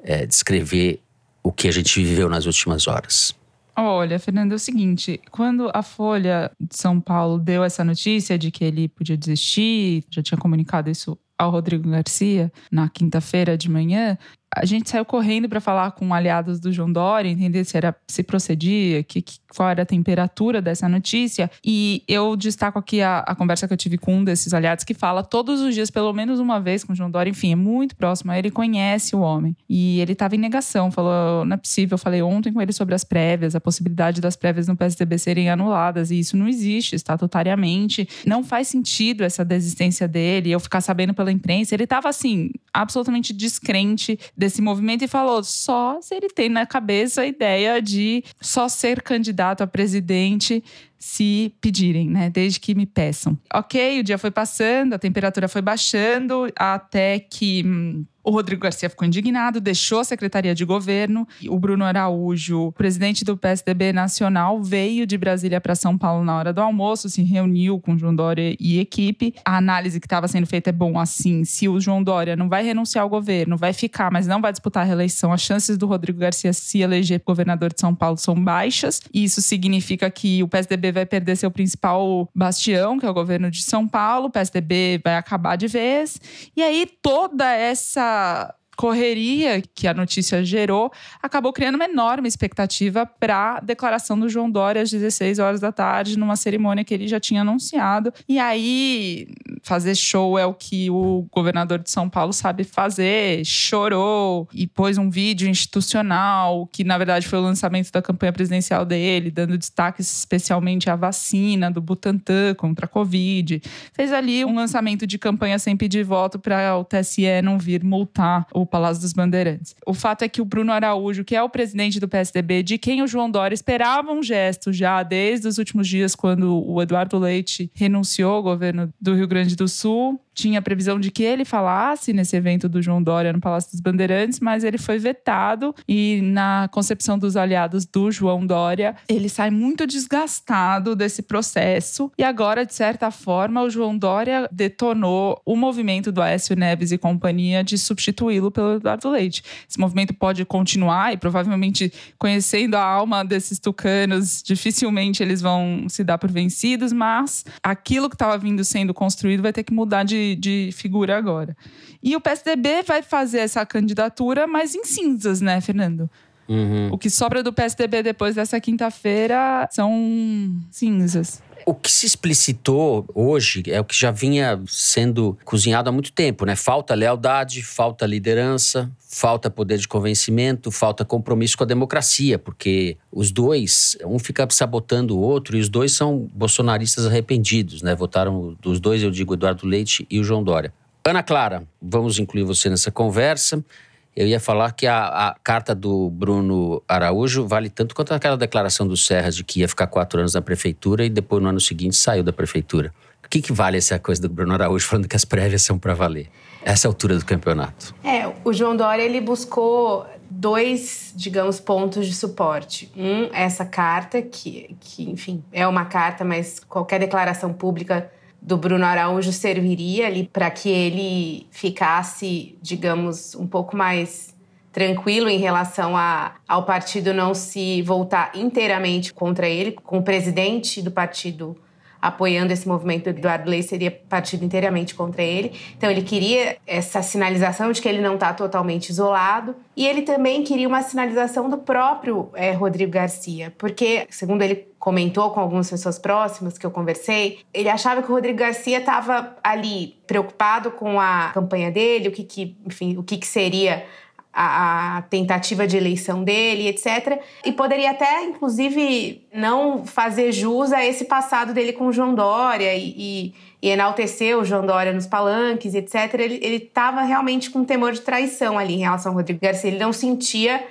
é, descrever o que a gente viveu nas últimas horas? Olha, Fernando, é o seguinte: quando a Folha de São Paulo deu essa notícia de que ele podia desistir, já tinha comunicado isso ao Rodrigo Garcia na quinta-feira de manhã, a gente saiu correndo para falar com aliados do João Dória, entender se era se procedia, que, que, qual era a temperatura dessa notícia. E eu destaco aqui a, a, conversa que eu tive com um desses aliados que fala todos os dias, pelo menos uma vez, com o João Dória. Enfim, é muito próximo. Ele conhece o homem. E ele estava em negação, falou: não é possível. Eu falei ontem com ele sobre as prévias, a possibilidade das prévias no PSDB serem anuladas. E isso não existe estatutariamente. Não faz sentido essa desistência dele, eu ficar sabendo pela imprensa. Ele estava, assim, absolutamente descrente desse movimento e falou só se ele tem na cabeça a ideia de só ser candidato a presidente se pedirem, né? Desde que me peçam. Ok, o dia foi passando, a temperatura foi baixando, até que hum, o Rodrigo Garcia ficou indignado, deixou a Secretaria de Governo. O Bruno Araújo, presidente do PSDB Nacional, veio de Brasília para São Paulo na hora do almoço, se reuniu com João Dória e equipe. A análise que estava sendo feita é bom assim: se o João Dória não vai renunciar ao governo, vai ficar, mas não vai disputar a reeleição, as chances do Rodrigo Garcia se eleger governador de São Paulo são baixas. Isso significa que o PSDB vai perder seu principal bastião, que é o governo de São Paulo, o PSDB vai acabar de vez. E aí toda essa あ correria que a notícia gerou acabou criando uma enorme expectativa para a declaração do João Dória às 16 horas da tarde, numa cerimônia que ele já tinha anunciado. E aí fazer show é o que o governador de São Paulo sabe fazer. Chorou e pôs um vídeo institucional, que na verdade foi o lançamento da campanha presidencial dele, dando destaque especialmente à vacina do Butantan contra a Covid. Fez ali um lançamento de campanha sem pedir voto para o TSE não vir multar o Palácio dos Bandeirantes. O fato é que o Bruno Araújo, que é o presidente do PSDB, de quem o João Dória esperava um gesto já desde os últimos dias, quando o Eduardo Leite renunciou ao governo do Rio Grande do Sul, tinha previsão de que ele falasse nesse evento do João Dória no Palácio dos Bandeirantes, mas ele foi vetado e na concepção dos aliados do João Dória, ele sai muito desgastado desse processo e agora, de certa forma, o João Dória detonou o movimento do Aécio Neves e companhia de substituí-lo pelo Eduardo Leite. Esse movimento pode continuar e provavelmente conhecendo a alma desses tucanos, dificilmente eles vão se dar por vencidos, mas aquilo que estava vindo sendo construído vai ter que mudar de de, figura agora. E o PSDB vai fazer essa candidatura, mas em cinzas, né, Fernando? Uhum. O que sobra do PSDB depois dessa quinta-feira são cinzas. O que se explicitou hoje é o que já vinha sendo cozinhado há muito tempo, né? Falta lealdade, falta liderança, falta poder de convencimento, falta compromisso com a democracia, porque os dois, um fica sabotando o outro e os dois são bolsonaristas arrependidos, né? Votaram dos dois, eu digo Eduardo Leite e o João Dória. Ana Clara, vamos incluir você nessa conversa. Eu ia falar que a, a, carta do Bruno Araújo vale tanto quanto aquela declaração do Serras de que ia ficar quatro anos na prefeitura e depois no ano seguinte saiu da prefeitura. O que, que vale essa coisa do Bruno Araújo falando que as prévias são para valer? Essa altura do campeonato. É, o João Dória ele buscou dois, digamos, pontos de suporte. Um, essa carta, que, que enfim, é uma carta, mas qualquer declaração pública do Bruno Araújo serviria ali para que ele ficasse, digamos, um pouco mais tranquilo em relação a, ao partido não se voltar inteiramente contra ele, com o presidente do partido apoiando esse movimento, Eduardo Leite seria partido inteiramente contra ele. Então ele queria essa sinalização de que ele não está totalmente isolado. E ele também queria uma sinalização do próprio é, Rodrigo Garcia, porque, segundo ele comentou com algumas pessoas próximas que eu conversei, ele achava que o Rodrigo Garcia estava ali preocupado com a campanha dele, o que, que enfim, o que, que seria a, a, tentativa de eleição dele, etc. E poderia até, inclusive, não fazer jus a esse passado dele com João Dória e, e, e enaltecer o João Dória nos palanques, etc. Ele estava realmente com temor de traição ali em relação ao Rodrigo Garcia. Ele não sentia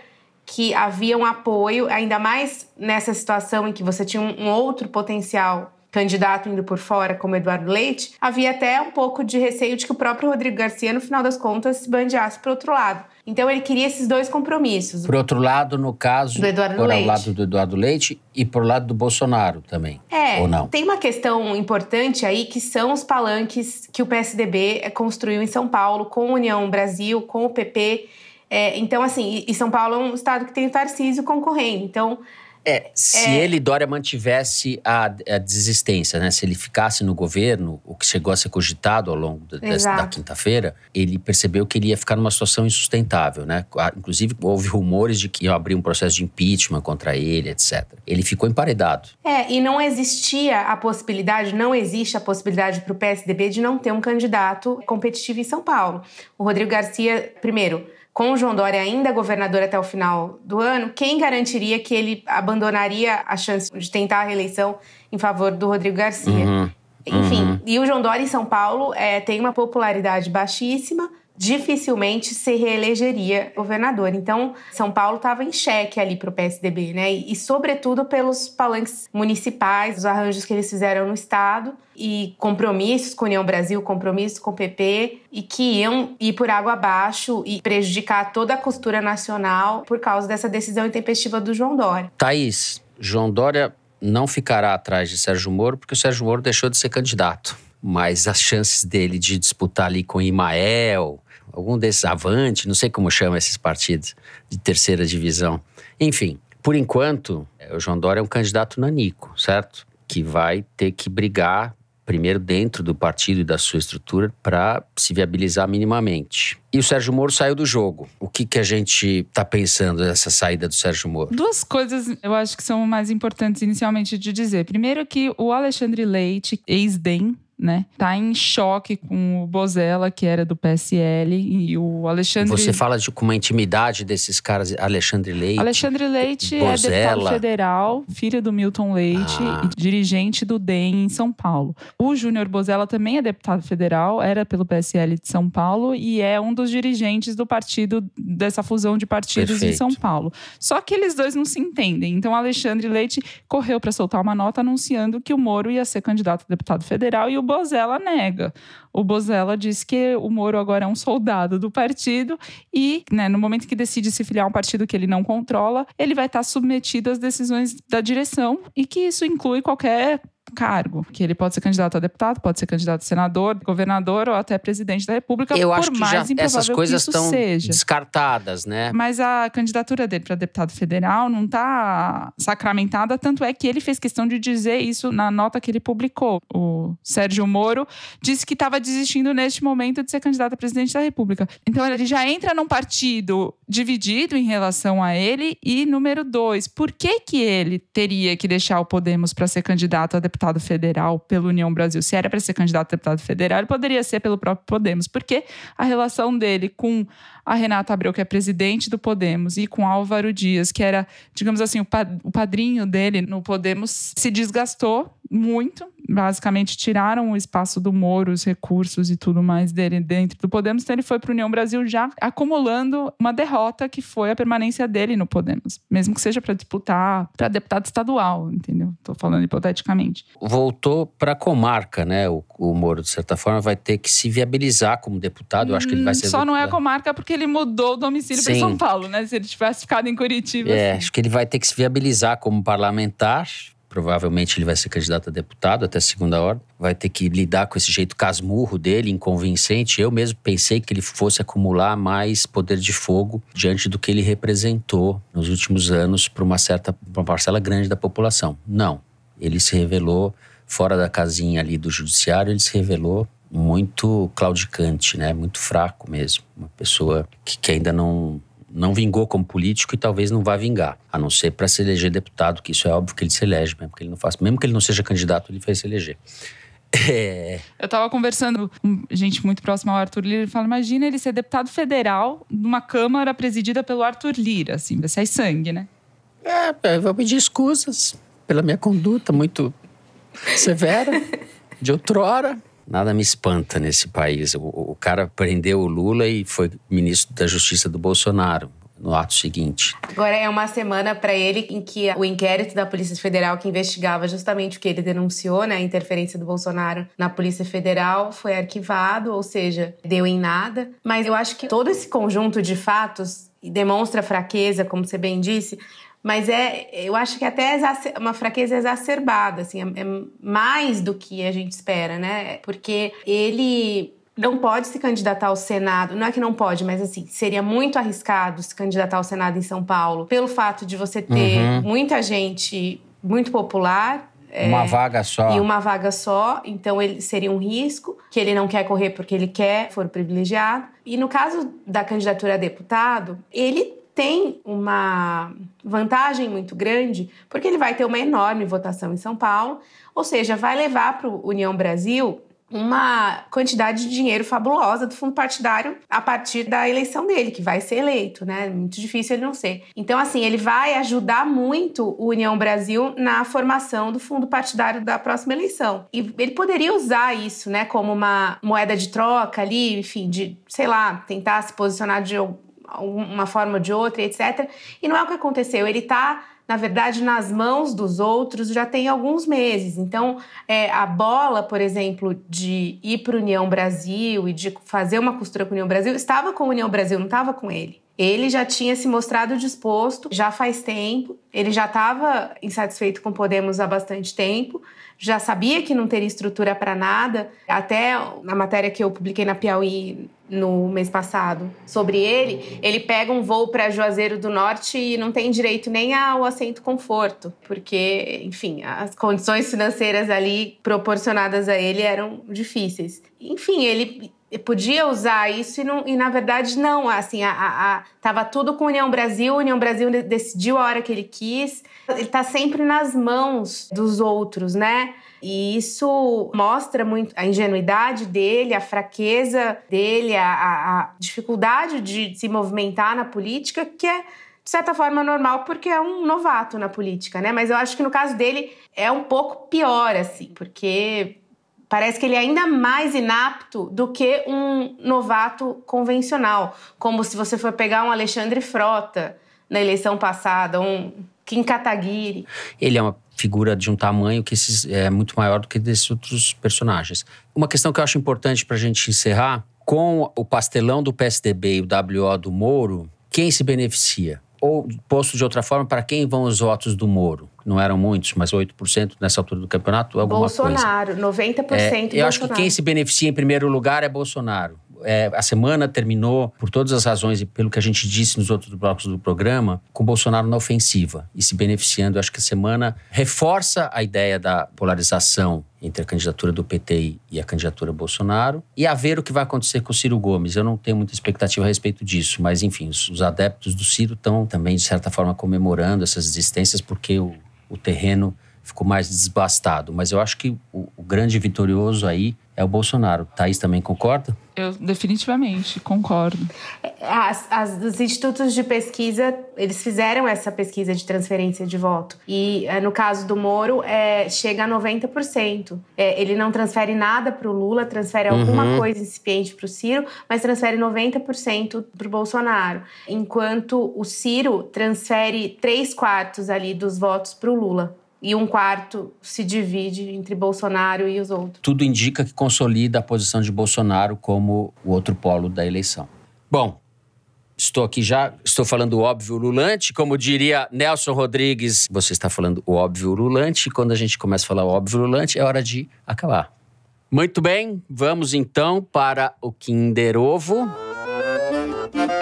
que havia um apoio, ainda mais nessa situação em que você tinha um, outro potencial candidato indo por fora, como Eduardo Leite, havia até um pouco de receio de que o próprio Rodrigo Garcia, no final das contas, se bandeasse para outro lado. Então ele queria esses dois compromissos. Por outro lado, no caso, do Eduardo por Leite. lado do Eduardo Leite e por lado do Bolsonaro também. É, ou não? Tem uma questão importante aí que são os palanques que o PSDB construiu em São Paulo com a União Brasil, com o PP. É, então, assim, e São Paulo é um estado que tem o Tarcísio concorrendo. Então, é, se é... ele, Dória, mantivesse a, a, desistência, né? Se ele ficasse no governo, o que chegou a ser cogitado ao longo da, da quinta-feira, ele percebeu que ele ia ficar numa situação insustentável, né? Inclusive, houve rumores de que ia abrir um processo de impeachment contra ele, etc. Ele ficou emparedado. É, e não existia a possibilidade, não existe a possibilidade para o PSDB de não ter um candidato competitivo em São Paulo. O Rodrigo Garcia, primeiro, com o João Dória ainda governador até o final do ano, quem garantiria que ele abandonaria a chance de tentar a reeleição em favor do Rodrigo Garcia? Uhum. Enfim, uhum. e o João Dória em São Paulo é, tem uma popularidade baixíssima, dificilmente se reelegeria governador. Então, São Paulo estava em xeque ali para o PSDB, né? E, e, sobretudo pelos palanques municipais, os arranjos que eles fizeram no estado e compromissos com a União Brasil, compromissos com o PP e que iam ir por água abaixo e prejudicar toda a costura nacional por causa dessa decisão intempestiva do João Dória. Thaís, João Dória não ficará atrás de Sérgio Moro porque o Sérgio Moro deixou de ser candidato mas as chances dele de disputar ali com Imael, algum desses avante, não sei como chama esses partidos de terceira divisão. Enfim, por enquanto, o João Dória é um candidato nanico, certo? Que vai ter que brigar primeiro dentro do partido e da sua estrutura para se viabilizar minimamente. E o Sérgio Moro saiu do jogo. O que, que a gente está pensando dessa saída do Sérgio Moro? Duas coisas eu acho que são mais importantes inicialmente de dizer. Primeiro que o Alexandre Leite, ex-DEM, né? Tá em choque com o Bozella, que era do PSL, e o Alexandre. Você fala de, com uma intimidade desses caras, Alexandre Leite. Alexandre Leite é deputado federal, filho do Milton Leite ah. e dirigente do DEM em São Paulo. O Júnior Bozella também é deputado federal, era pelo PSL de São Paulo e é um dos dirigentes do partido, dessa fusão de partidos Perfeito. em São Paulo. Só que eles dois não se entendem. Então, Alexandre Leite correu para soltar uma nota anunciando que o Moro ia ser candidato a deputado federal e o Bozella nega. O Bozella diz que o Moro agora é um soldado do partido e, né, no momento que decide se filiar a um partido que ele não controla, ele vai estar submetido às decisões da direção e que isso inclui qualquer cargo, que ele pode ser candidato a deputado, pode ser candidato a senador, governador ou até presidente da República. Eu por acho que mais já essas coisas estão descartadas, né? Mas a candidatura dele para deputado federal não está sacramentada, tanto é que ele fez questão de dizer isso na nota que ele publicou. O Sérgio Moro disse que estava desistindo neste momento de ser candidato a presidente da República. Então ele já entra num partido dividido em relação a ele e número dois, por que que ele teria que deixar o Podemos para ser candidato a deputado deputado federal pela União Brasil, se era para ser candidato a deputado federal, ele poderia ser pelo próprio Podemos, porque a relação dele com a Renata Abreu, que é presidente do Podemos, e com Álvaro Dias, que era, digamos assim, o padrinho dele no Podemos, se desgastou muito. Basicamente, tiraram o espaço do Moro, os recursos e tudo mais dele dentro do Podemos. Então, ele foi para o União Brasil já acumulando uma derrota que foi a permanência dele no Podemos, mesmo que seja para disputar para deputado estadual, entendeu? Estou falando hipoteticamente. Voltou para a comarca, né? O, o, Moro, de certa forma, vai ter que se viabilizar como deputado. Eu acho que ele vai ser. Só não é a comarca porque ele mudou o domicílio para São Paulo, né? Se ele tivesse ficado em Curitiba. É, assim. acho que ele vai ter que se viabilizar como parlamentar provavelmente ele vai ser candidato a deputado até segunda ordem, vai ter que lidar com esse jeito casmurro dele, inconvincente. Eu mesmo pensei que ele fosse acumular mais poder de fogo diante do que ele representou nos últimos anos para uma certa uma parcela grande da população. Não, ele se revelou fora da casinha ali do judiciário, ele se revelou muito claudicante, né? Muito fraco mesmo, uma pessoa que, que ainda não não vingou como político e talvez não vá vingar, a não ser para se eleger deputado, que isso é óbvio que ele se elege, mesmo que ele não faça, mesmo que ele não seja candidato, ele vai se eleger. É. Eu estava conversando com gente muito próxima ao Arthur Lira, ele fala: imagina ele ser deputado federal numa Câmara presidida pelo Arthur Lira, assim, vai sair sangue, né? É, eu vou pedir excusas pela minha conduta muito severa de outrora. Nada me espanta nesse país. O, o cara prendeu o Lula e foi ministro da Justiça do Bolsonaro no ato seguinte. Agora é uma semana para ele em que o inquérito da Polícia Federal que investigava justamente o que ele denunciou, né, a interferência do Bolsonaro na Polícia Federal, foi arquivado, ou seja, deu em nada. Mas eu acho que todo esse conjunto de fatos demonstra fraqueza, como você bem disse, mas é, eu acho que até é uma fraqueza exacerbada, assim, é, é mais do que a gente espera, né? Porque ele não pode se candidatar ao Senado. Não é que não pode, mas assim, seria muito arriscado se candidatar ao Senado em São Paulo, pelo fato de você ter uhum. muita gente muito popular. Uma é, vaga só. E uma vaga só, então ele seria um risco que ele não quer correr porque ele quer, for privilegiado. E no caso da candidatura a deputado, ele tem uma vantagem muito grande, porque ele vai ter uma enorme votação em São Paulo, ou seja, vai levar para o União Brasil uma quantidade de dinheiro fabulosa do fundo partidário a partir da eleição dele, que vai ser eleito, né? Muito difícil ele não ser. Então, assim, ele vai ajudar muito o União Brasil na formação do fundo partidário da próxima eleição. E ele poderia usar isso, né, como uma moeda de troca ali, enfim, de, sei lá, tentar se posicionar de uma forma ou de outra, etc. E não é o que aconteceu. Ele está na verdade, nas mãos dos outros já tem alguns meses. Então, é, a bola, por exemplo, de ir para a União Brasil e de fazer uma costura com a União Brasil, estava com a União Brasil, não estava com ele. Ele já tinha se mostrado disposto já faz tempo, ele já estava insatisfeito com Podemos há bastante tempo, já sabia que não teria estrutura para nada. Até na matéria que eu publiquei na Piauí no mês passado sobre ele, ele pega um voo para Juazeiro do Norte e não tem direito nem ao assento conforto, porque, enfim, as condições financeiras ali proporcionadas a ele eram difíceis. Enfim, ele podia usar isso e, não, e na verdade não. Assim, a, a, a, tava tudo com União Brasil, União Brasil decidiu a hora que ele quis. Ele está sempre nas mãos dos outros, né? E isso mostra muito a ingenuidade dele, a fraqueza dele, a, a dificuldade de se movimentar na política, que é de certa forma normal porque é um novato na política, né? Mas eu acho que no caso dele é um pouco pior assim, porque Parece que ele é ainda mais inapto do que um novato convencional, como se você for pegar um Alexandre Frota na eleição passada, um Kim Kataguiri. Ele é uma figura de um tamanho que é muito maior do que desses outros personagens. Uma questão que eu acho importante para a gente encerrar, com o pastelão do PSDB e o WO do Moro, quem se beneficia? Ou, posto de outra forma, para quem vão os votos do Moro? Não eram muitos, mas 8% nessa altura do campeonato, alguma Bolsonaro, coisa. 90% é, Eu Bolsonaro. acho que quem se beneficia em primeiro lugar é Bolsonaro é, a semana terminou, por todas as razões e pelo que a gente disse nos outros blocos do programa, com Bolsonaro na ofensiva e se beneficiando. Eu acho que a semana reforça a ideia da polarização entre a candidatura do PT e a candidatura Bolsonaro, e a ver o que vai acontecer com o Ciro Gomes. Eu não tenho muita expectativa a respeito disso, mas enfim, os, os adeptos do Ciro estão também, de certa forma, comemorando essas existências porque o, o terreno ficou mais desbastado. Mas eu acho que o, o grande vitorioso aí é o Bolsonaro. Thaís também concorda? Eu definitivamente concordo. As, as, os institutos de pesquisa, eles fizeram essa pesquisa de transferência de voto. E eh, no caso do Moro, é, chega a 90%. É, ele não transfere nada para o Lula, transfere uhum. alguma coisa incipiente para o Ciro, mas transfere 90% para o Bolsonaro. Enquanto o Ciro transfere 3 quartos ali dos votos para o Lula e um quarto se divide entre Bolsonaro e os outros. Tudo indica que consolida a posição de Bolsonaro como o outro polo da eleição. Bom, estou aqui já, estou falando o óbvio lulante, como diria Nelson Rodrigues, você está falando o óbvio lulante, e quando a gente começa a falar o óbvio lulante, é hora de acabar. Muito bem, vamos então para o Kinder Ovo.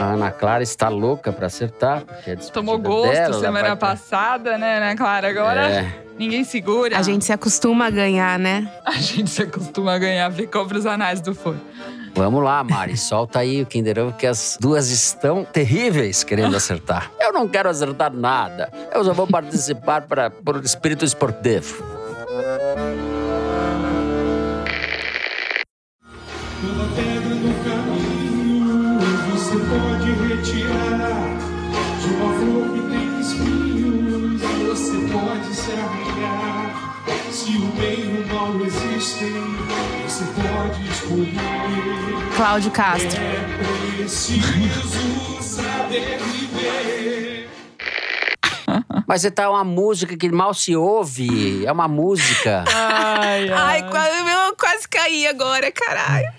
A Ana Clara está louca para acertar. Porque é Tomou gosto dela, semana passada, né, Ana Clara? Agora é. ninguém segura. A gente se acostuma a ganhar, né? A gente se acostuma a ganhar. Ficou para os anais do fone. Vamos lá, Mari, solta aí o Kinder Ovo, que as duas estão terríveis querendo acertar. Eu não quero acertar nada. Eu só vou participar para, por espírito esportivo. Cláudio Castro. Mas tá uma música que mal se ouve. É uma música. Ai, ai. ai quase, eu quase caí agora, caralho.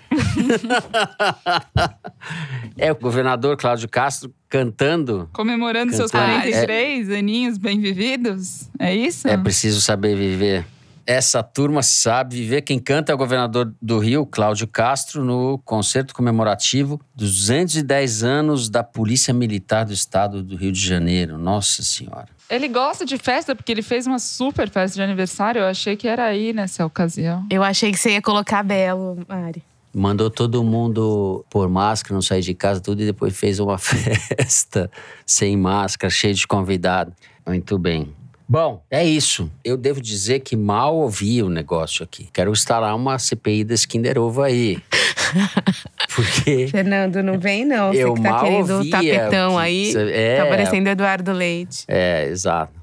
é o governador Cláudio Castro cantando. Comemorando cantando. seus 43 é, aninhos bem vividos? É isso? É preciso saber viver. Essa turma sabe viver. Quem canta é o governador do Rio, Cláudio Castro, no concerto comemorativo dos 210 anos da Polícia Militar do Estado do Rio de Janeiro. Nossa Senhora. Ele gosta de festa porque ele fez uma super festa de aniversário. Eu achei que era aí nessa ocasião. Eu achei que você ia colocar Belo, Mari. Mandou todo mundo pôr máscara, não sair de casa, tudo, e depois fez uma festa sem máscara, cheio de convidados. Muito bem. Bom, é isso. Eu devo dizer que mal ouvi o negócio aqui. Quero instalar uma CPI da Kinder Ovo aí. Porque. Fernando, não vem não. Você eu que tá mal querendo o tapetão aí. É, tá parecendo Eduardo Leite. É, exato.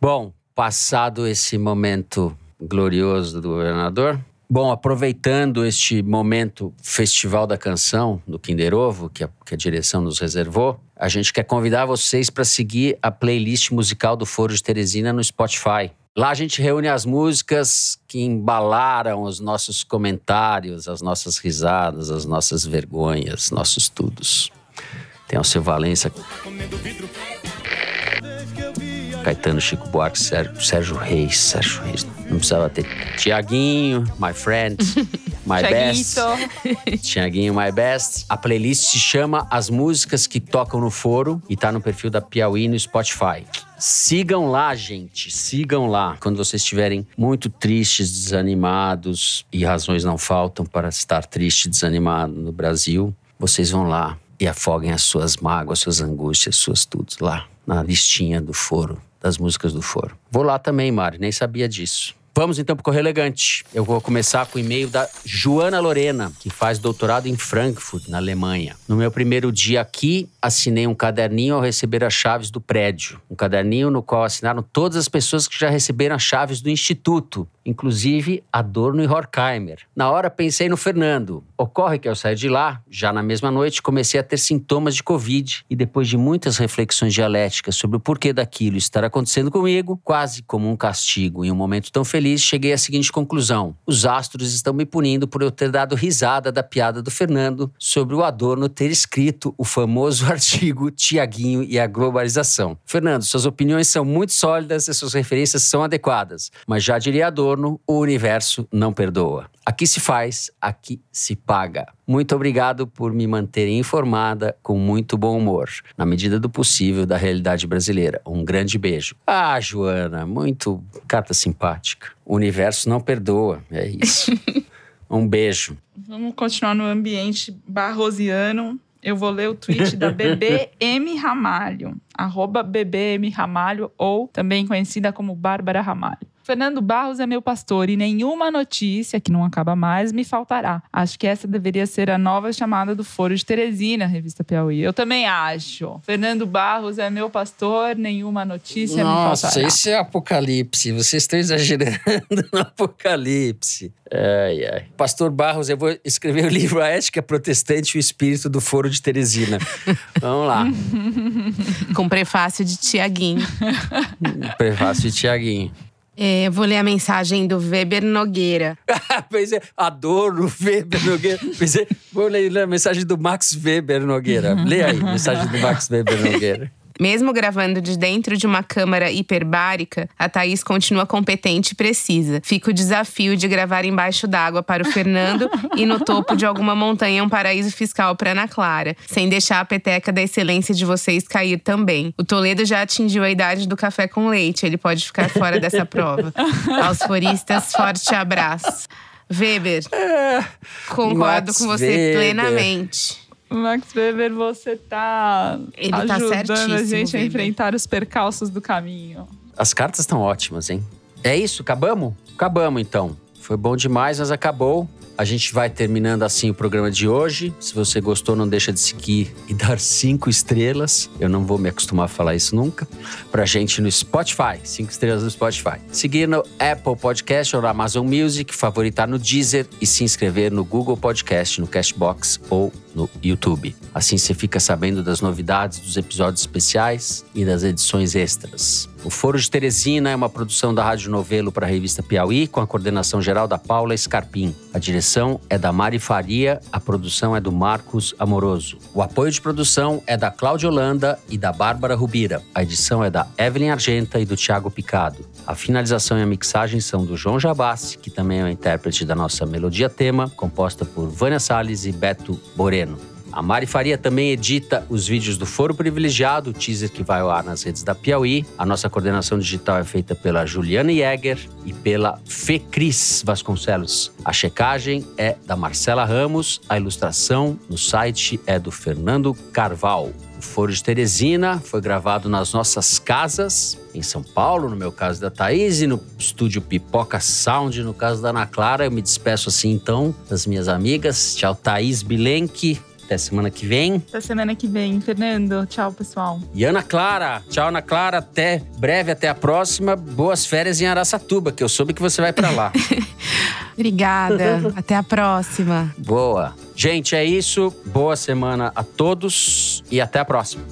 Bom, passado esse momento glorioso do governador, Bom, aproveitando este momento Festival da Canção do Kinder Ovo, que a, que a direção nos reservou, a gente quer convidar vocês para seguir a playlist musical do Foro de Teresina no Spotify. Lá a gente reúne as músicas que embalaram os nossos comentários, as nossas risadas, as nossas vergonhas, nossos tudos. Tem seu Valença. Caetano, Chico Buarque, Sérgio, Sérgio Reis, Sérgio Reis. Não precisava ter. Tiaguinho, My Friend, My Best. Tiaguinho, My Best. A playlist se chama As Músicas que Tocam no Foro e tá no perfil da Piauí no Spotify. Sigam lá, gente. Sigam lá. Quando vocês estiverem muito tristes, desanimados, e razões não faltam para estar triste e desanimado no Brasil, vocês vão lá e afoguem as suas mágoas, suas angústias, suas tudo lá na listinha do foro, das músicas do foro. Vou lá também, Mari, nem sabia disso. Vamos então para o Correio Elegante. Eu vou começar com o e-mail da Joana Lorena, que faz doutorado em Frankfurt, na Alemanha. No meu primeiro dia aqui, assinei um caderninho ao receber as chaves do prédio. Um caderninho no qual assinaram todas as pessoas que já receberam as chaves do instituto, inclusive Adorno e Horkheimer. Na hora pensei no Fernando. Ocorre que ao sair de lá, já na mesma noite, comecei a ter sintomas de Covid e depois de muitas reflexões dialéticas sobre o porquê daquilo estar acontecendo comigo, quase como um castigo em um momento tão feliz, cheguei à seguinte conclusão: os astros estão me punindo por eu ter dado risada da piada do Fernando sobre o Adorno ter escrito o famoso artigo Tiaguinho e a globalização. Fernando, suas opiniões são muito sólidas e suas referências são adequadas, mas já diria Adorno, o universo não perdoa. Aqui se faz, aqui se paga. Muito obrigado por me manterem informada com muito bom humor, na medida do possível da realidade brasileira. Um grande beijo. Ah, Joana, muito carta simpática. O universo não perdoa, é isso. um beijo. Vamos continuar no ambiente barrosiano. Eu vou ler o tweet da BBM Ramalho, arroba BBM Ramalho, ou também conhecida como Bárbara Ramalho. Fernando Barros é meu pastor e nenhuma notícia, que não acaba mais, me faltará. Acho que essa deveria ser a nova chamada do Foro de Teresina, revista Piauí. Eu também acho. Fernando Barros é meu pastor, nenhuma notícia Nossa, me faltará. isso é apocalipse. Vocês estão exagerando no apocalipse. Ai, ai. Pastor Barros, eu vou escrever o livro A Ética Protestante e o Espírito do Foro de Teresina. Vamos lá. Com prefácio de Tiaguinho. Prefácio de Tiaguinho. É, eu vou ler a mensagem do Weber Nogueira. pois é, Adorno, Weber Nogueira. Pois é, vou ler a mensagem do Max Weber Nogueira. Lê aí, mensagem do Max Weber Nogueira. Mesmo gravando de dentro de uma câmara hiperbárica, a Thaís continua competente e precisa. Fica o desafio de gravar embaixo d'água para o Fernando e no topo de alguma montanha um paraíso fiscal para Ana Clara, sem deixar a peteca da excelência de vocês cair também. O Toledo já atingiu a idade do café com leite, ele pode ficar fora dessa prova. Aos foristas, forte abraço. Weber, concordo Max com você Weber. plenamente. Max Weber, você tá Ele tá ajudando a certíssimo, gente a Weber. enfrentar os percalços do caminho. As cartas estão ótimas, hein? É isso? Acabamos? Acabamos, então. Foi bom demais, mas acabou. A gente vai terminando assim o programa de hoje. Se você gostou, não deixa de seguir e dar cinco estrelas. Eu não vou me acostumar a falar isso nunca. Pra gente no Spotify. Cinco estrelas no Spotify. Seguir no Apple Podcast ou no Amazon Music. Favoritar no Deezer. E se inscrever no Google Podcast, no Cashbox ou no YouTube. Assim você fica sabendo das novidades dos episódios especiais e das edições extras. O Foro de Teresina é uma produção da Rádio Novelo para a revista Piauí, com a coordenação geral da Paula Scarpim. A direção é da Mari Faria, a produção é do Marcos Amoroso. O apoio de produção é da Cláudia Holanda e da Bárbara Rubira. A edição é da Evelyn Argenta e do Tiago Picado. A finalização e a mixagem são do João Jabassi, que também é o intérprete da nossa melodia tema, composta por Vânia Salles e Beto Boreno. A Mari Faria também edita os vídeos do Foro Privilegiado, o teaser que vai ao ar nas redes da Piauí. A nossa coordenação digital é feita pela Juliana Jäger e pela Fecris Vasconcelos. A checagem é da Marcela Ramos, a ilustração no site é do Fernando Carval. O Foro de Teresina foi gravado nas nossas casas, em São Paulo, no meu caso da Thaís, e no estúdio Pipoca Sound, no caso da Ana Clara. Eu me despeço assim então das minhas amigas. Tchau, Thaís Bilenque. Até semana que vem. Até semana que vem, Fernando. Tchau, pessoal. E Ana Clara. Tchau, Ana Clara. Até breve, até a próxima. Boas férias em Araçatuba, que eu soube que você vai pra lá. Obrigada. Até a próxima. Boa. Gente, é isso. Boa semana a todos e até a próxima.